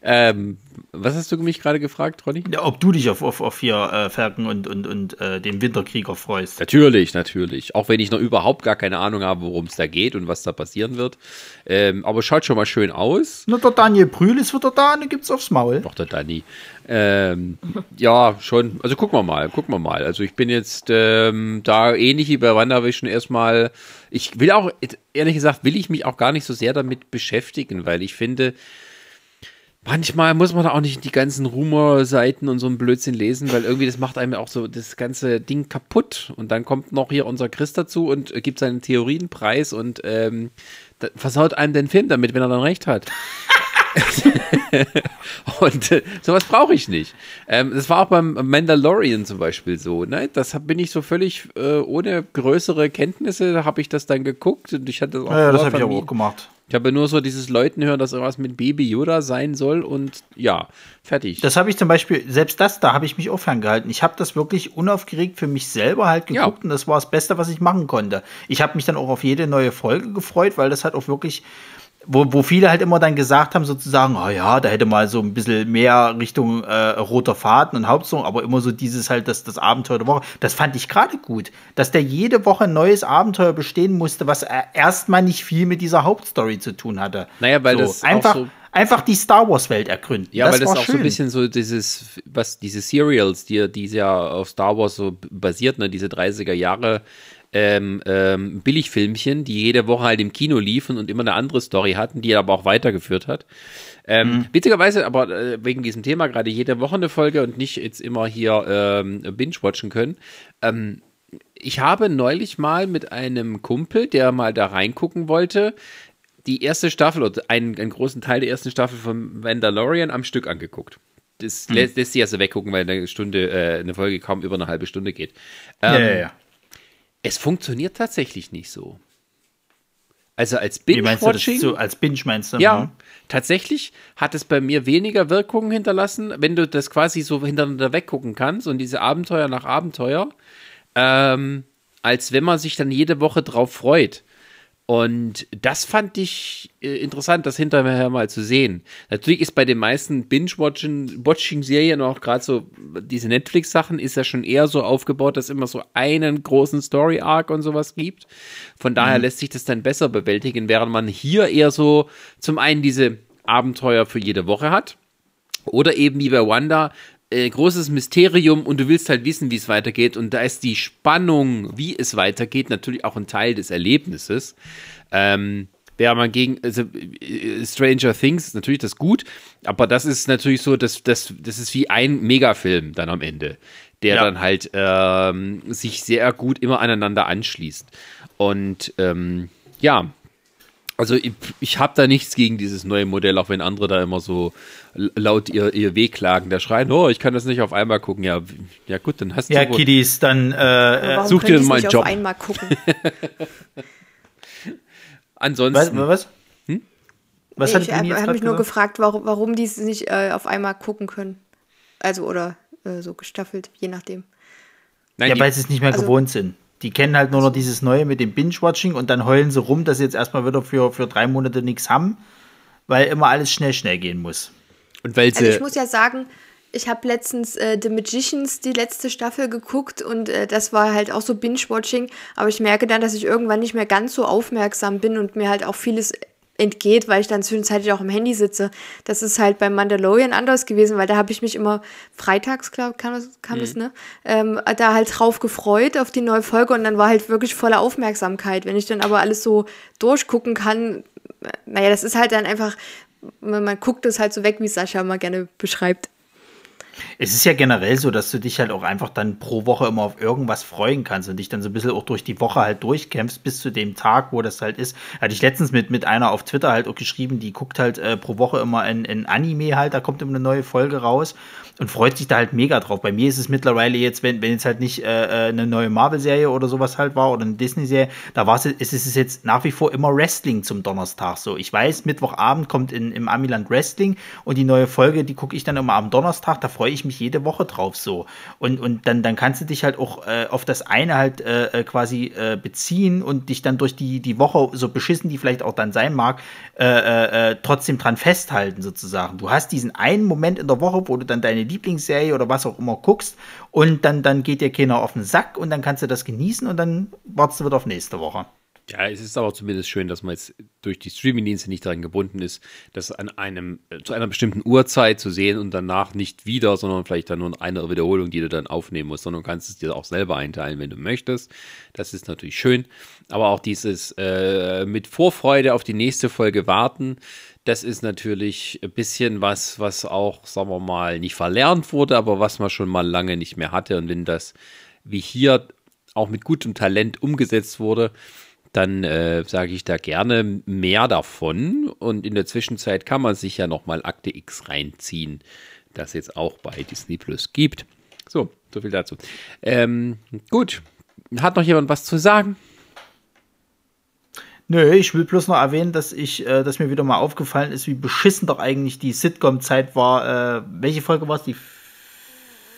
ähm, was hast du mich gerade gefragt, Ronny? Ja, ob du dich auf, auf, auf hier äh, Falcon und, und, und äh, den Winterkrieger freust. Natürlich, natürlich. Auch wenn ich noch überhaupt gar keine Ahnung habe, worum es da geht und was da passieren wird. Ähm, aber schaut schon mal schön aus. Na, der Daniel Brühl ist wieder da und den gibt's aufs Maul. Doch, der Danny. Ähm, ja, schon. Also gucken wir mal, gucken wir mal. Also ich bin jetzt ähm, da ähnlich wie bei WandaVision erstmal. Ich will auch, ehrlich gesagt, will ich mich auch gar nicht so sehr damit beschäftigen, weil ich finde, manchmal muss man da auch nicht die ganzen Rumor-Seiten und so einen Blödsinn lesen, weil irgendwie das macht einem auch so das ganze Ding kaputt. Und dann kommt noch hier unser Chris dazu und äh, gibt seinen Theorienpreis und ähm, da- versaut einem den Film damit, wenn er dann recht hat. Und äh, sowas brauche ich nicht. Ähm, das war auch beim Mandalorian zum Beispiel so. Ne? Das hab, bin ich so völlig äh, ohne größere Kenntnisse, habe ich das dann geguckt und ich hatte das auch Ja, das vor habe ich auch gemacht. Ich habe nur so dieses Leuten hören, dass irgendwas mit Baby Yoda sein soll und ja, fertig. Das habe ich zum Beispiel, selbst das, da habe ich mich auch ferngehalten. Ich habe das wirklich unaufgeregt für mich selber halt geguckt Ja. und das war das Beste, was ich machen konnte. Ich habe mich dann auch auf jede neue Folge gefreut, weil das halt auch wirklich, wo, wo viele halt immer dann gesagt haben, sozusagen, oh ja, da hätte mal so ein bisschen mehr Richtung äh, roter Faden und Hauptstory, aber immer so dieses halt, das, das Abenteuer der Woche. Das fand ich gerade gut, dass der jede Woche ein neues Abenteuer bestehen musste, was äh, erstmal nicht viel mit dieser Hauptstory zu tun hatte. Naja, weil das auch einfach, so- einfach die Star Wars Welt ergründen. Ja, weil das auch so schön. ein bisschen so dieses, was diese Serials, die, die ja auf Star Wars so basiert, ne, diese 30er Jahre ähm, ähm, Billigfilmchen, die jede Woche halt im Kino liefen und immer eine andere Story hatten, die er aber auch weitergeführt hat. Ähm, mhm. Witzigerweise, aber äh, wegen diesem Thema gerade jede Woche eine Folge und nicht jetzt immer hier ähm, binge-watchen können. Ähm, ich habe neulich mal mit einem Kumpel, der mal da reingucken wollte, die erste Staffel oder einen, einen großen Teil der ersten Staffel von Mandalorian am Stück angeguckt. Das hm. lässt, lässt sich also weggucken, weil eine Stunde, äh, eine Folge kaum über eine halbe Stunde geht. Ähm, ja, ja, ja. Es funktioniert tatsächlich nicht so. Also als Binge-Watching. So, als Binge meinst du? Ja, mhm. tatsächlich hat es bei mir weniger Wirkungen hinterlassen, wenn du das quasi so hintereinander weggucken kannst und diese Abenteuer nach Abenteuer, ähm, als wenn man sich dann jede Woche drauf freut. Und das fand ich äh, interessant, das hinterher mal zu sehen. Natürlich ist bei den meisten Binge-Watching-Serien auch gerade so, diese Netflix-Sachen ist ja schon eher so aufgebaut, dass es immer so einen großen Story-Arc und sowas gibt. Von daher mhm. lässt sich das dann besser bewältigen, während man hier eher so zum einen diese Abenteuer für jede Woche hat. Oder eben wie bei Wanda äh, großes Mysterium und du willst halt wissen, wie es weitergeht. Und da ist die Spannung, wie es weitergeht, natürlich auch ein Teil des Erlebnisses. Ähm, wäre man gegen also, äh, Stranger Things ist natürlich das gut, aber das ist natürlich so, dass das, das ist wie ein Megafilm dann am Ende, der ja. dann halt ähm, sich sehr gut immer aneinander anschließt. Und ähm, ja, also ich, ich habe da nichts gegen dieses neue Modell, auch wenn andere da immer so laut ihr, ihr Wehklagen da schreien, oh, ich kann das nicht auf einmal gucken. Ja, ja gut, dann hast du. Ja, Kiddies, dann äh, such dir mal einen Job. auf einmal gucken? Ansonsten. Was? was? Hm? was nee, ich habe hab mich nur gefragt, warum, warum die es nicht äh, auf einmal gucken können. Also, oder äh, so gestaffelt, je nachdem. Nein, ja, weil sie es nicht mehr also, gewohnt sind. Die kennen halt nur noch dieses Neue mit dem Binge-Watching und dann heulen sie rum, dass sie jetzt erstmal wieder für, für drei Monate nichts haben, weil immer alles schnell, schnell gehen muss. Und weil sie also ich muss ja sagen, ich habe letztens äh, The Magicians die letzte Staffel geguckt und äh, das war halt auch so Binge-Watching, aber ich merke dann, dass ich irgendwann nicht mehr ganz so aufmerksam bin und mir halt auch vieles entgeht, weil ich dann zwischenzeitlich auch im Handy sitze. Das ist halt beim Mandalorian anders gewesen, weil da habe ich mich immer freitags, glaube kam, das, kam mhm. das, ne? Ähm, da halt drauf gefreut auf die neue Folge und dann war halt wirklich volle Aufmerksamkeit. Wenn ich dann aber alles so durchgucken kann, naja, das ist halt dann einfach, man, man guckt es halt so weg, wie Sascha mal gerne beschreibt. Es ist ja generell so, dass du dich halt auch einfach dann pro Woche immer auf irgendwas freuen kannst und dich dann so ein bisschen auch durch die Woche halt durchkämpfst bis zu dem Tag, wo das halt ist. Hatte ich letztens mit, mit einer auf Twitter halt auch geschrieben, die guckt halt äh, pro Woche immer in, in Anime halt, da kommt immer eine neue Folge raus und freut sich da halt mega drauf. Bei mir ist es mittlerweile jetzt, wenn, wenn jetzt halt nicht äh, äh eine neue Marvel-Serie oder sowas halt war oder eine Disney-Serie, da war es, ist es jetzt nach wie vor immer Wrestling zum Donnerstag so. Ich weiß, Mittwochabend kommt in, im Amiland Wrestling und die neue Folge, die gucke ich dann immer am Donnerstag, da freue ich mich jede Woche drauf so. Und, und dann, dann kannst du dich halt auch äh, auf das eine halt äh, äh quasi äh, beziehen und dich dann durch die, die Woche, so beschissen die vielleicht auch dann sein mag, äh, äh, äh trotzdem dran festhalten sozusagen. Du hast diesen einen Moment in der Woche, wo du dann deine Lieblingsserie oder was auch immer guckst und dann, dann geht dir keiner auf den Sack und dann kannst du das genießen und dann wartest du wieder auf nächste Woche. Ja, es ist aber zumindest schön, dass man jetzt durch die Streamingdienste nicht daran gebunden ist, das an einem, äh, zu einer bestimmten Uhrzeit zu sehen und danach nicht wieder, sondern vielleicht dann nur eine Wiederholung, die du dann aufnehmen musst, sondern du kannst es dir auch selber einteilen, wenn du möchtest. Das ist natürlich schön. Aber auch dieses äh, mit Vorfreude auf die nächste Folge warten, das ist natürlich ein bisschen was, was auch, sagen wir mal, nicht verlernt wurde, aber was man schon mal lange nicht mehr hatte. Und wenn das wie hier auch mit gutem Talent umgesetzt wurde, dann äh, sage ich da gerne mehr davon. Und in der Zwischenzeit kann man sich ja nochmal Akte X reinziehen, das jetzt auch bei Disney Plus gibt. So, so viel dazu. Ähm, gut, hat noch jemand was zu sagen? Nö, ich will bloß noch erwähnen, dass ich, äh, dass mir wieder mal aufgefallen ist, wie beschissen doch eigentlich die Sitcom-Zeit war. Äh, welche Folge war es? Die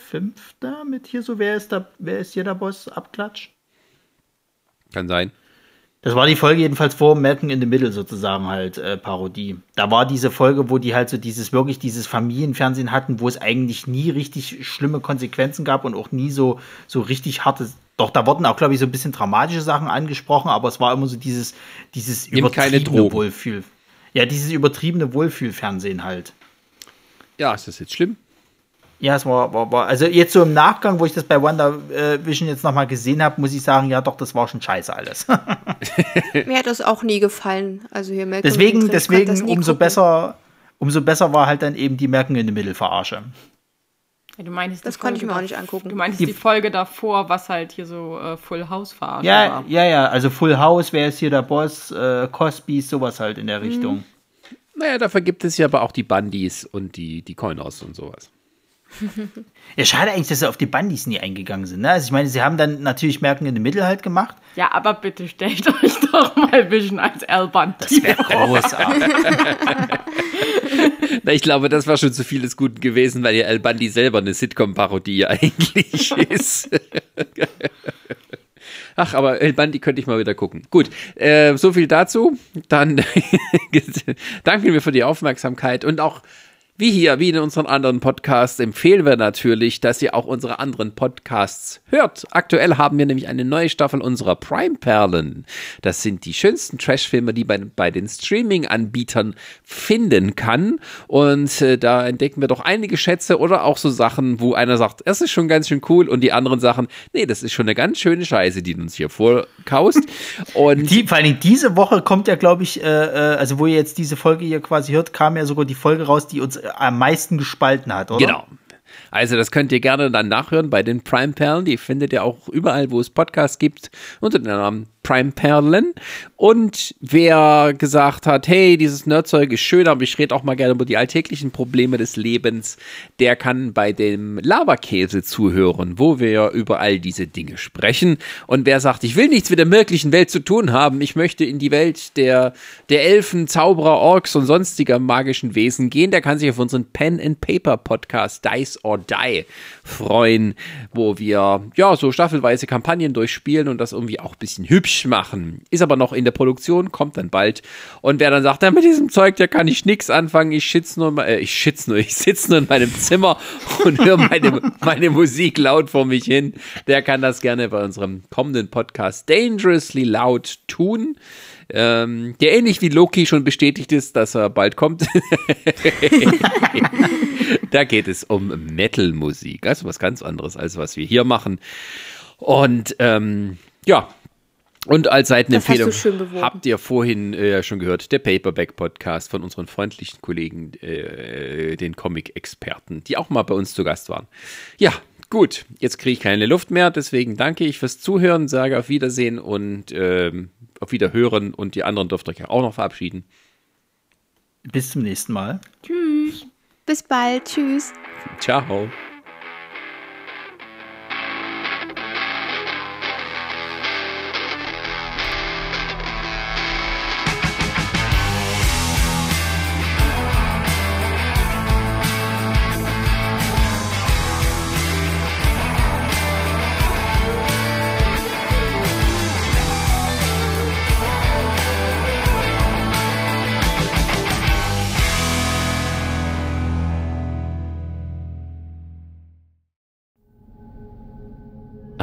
fünfte mit hier so, wer ist da, wer ist hier der Boss? Abklatsch? Kann sein. Das war die Folge jedenfalls vor Malcolm in the Middle sozusagen halt äh, Parodie. Da war diese Folge, wo die halt so dieses wirklich dieses Familienfernsehen hatten, wo es eigentlich nie richtig schlimme Konsequenzen gab und auch nie so so richtig harte doch, da wurden auch, glaube ich, so ein bisschen dramatische Sachen angesprochen, aber es war immer so dieses, dieses Nimm übertriebene Wohlfühl. Ja, dieses übertriebene Wohlfühlfernsehen halt. Ja, ist das jetzt schlimm? Ja, es war, war, war, also jetzt so im Nachgang, wo ich das bei Wonder äh, Vision jetzt nochmal gesehen habe, muss ich sagen, ja doch, das war schon scheiße alles. Mir hat das auch nie gefallen. Also hier Malcolm deswegen, deswegen umso gucken. besser, umso besser war halt dann eben die Merken in the Middle Verarsche. Ja, du meinst das konnte ich mir auch nicht angucken. Du meinst die, die, Folge davor, was halt hier so äh, Full House verarscht ja, war. Ja, ja, also Full House, wer ist hier der Boss, äh, Cosby, sowas halt in der mhm. Richtung. Naja, dafür gibt es ja aber auch die Bundys und die, die Coiners und sowas. Ja, schade eigentlich, dass sie auf die Bandys nie eingegangen sind. Ne? Also ich meine, sie haben dann natürlich Merken in der Mitte halt gemacht. Ja, aber bitte stellt euch doch mal Vision als Al Bundy. Das wäre großartig. Na, ich glaube, das war schon zu vieles Guten gewesen, weil ja Al Bundy selber eine Sitcom-Parodie eigentlich ist. Ach, aber El Bandi könnte ich mal wieder gucken. Gut, äh, so viel dazu. Dann danken wir für die Aufmerksamkeit und auch wie hier, wie in unseren anderen Podcasts, empfehlen wir natürlich, dass ihr auch unsere anderen Podcasts hört. Aktuell haben wir nämlich eine neue Staffel unserer Prime-Perlen. Das sind die schönsten Trash-Filme, die man bei den Streaming-Anbietern finden kann. Und äh, da entdecken wir doch einige Schätze oder auch so Sachen, wo einer sagt, es ist schon ganz schön cool und die anderen Sachen, nee, das ist schon eine ganz schöne Scheiße, die du uns hier vorkaust. Und die, vor allem diese Woche kommt ja, glaube ich, äh, äh, also wo ihr jetzt diese Folge hier quasi hört, kam ja sogar die Folge raus, die uns am meisten gespalten hat, oder? Genau. Also das könnt ihr gerne dann nachhören bei den Prime Perlen. Die findet ihr auch überall, wo es Podcasts gibt, unter dem Namen Prime Perlen. Und wer gesagt hat, hey, dieses Nerdzeug ist schön, aber ich rede auch mal gerne über die alltäglichen Probleme des Lebens, der kann bei dem Lavakäse zuhören, wo wir über all diese Dinge sprechen. Und wer sagt, ich will nichts mit der wirklichen Welt zu tun haben, ich möchte in die Welt der, der Elfen, Zauberer, Orks und sonstiger magischen Wesen gehen, der kann sich auf unseren Pen and Paper Podcast Dice or Die freuen, wo wir ja so staffelweise Kampagnen durchspielen und das irgendwie auch ein bisschen hübsch machen. Ist aber noch in der Produktion, kommt dann bald. Und wer dann sagt, ja, mit diesem Zeug, da kann ich nichts anfangen, ich schitz nur, äh, ich schitz nur, ich sitze nur in meinem Zimmer und höre meine, meine Musik laut vor mich hin, der kann das gerne bei unserem kommenden Podcast Dangerously Loud tun. Ähm, der ähnlich wie Loki schon bestätigt ist, dass er bald kommt. da geht es um Metal-Musik, also was ganz anderes als was wir hier machen. Und ähm, ja, und als Seitenempfehlung habt ihr vorhin äh, schon gehört, der Paperback-Podcast von unseren freundlichen Kollegen, äh, den Comic-Experten, die auch mal bei uns zu Gast waren. Ja, gut, jetzt kriege ich keine Luft mehr, deswegen danke ich fürs Zuhören, sage auf Wiedersehen und äh, auf Wiederhören und die anderen dürft euch auch noch verabschieden. Bis zum nächsten Mal. Tschüss. Bis bald. Tschüss. Ciao.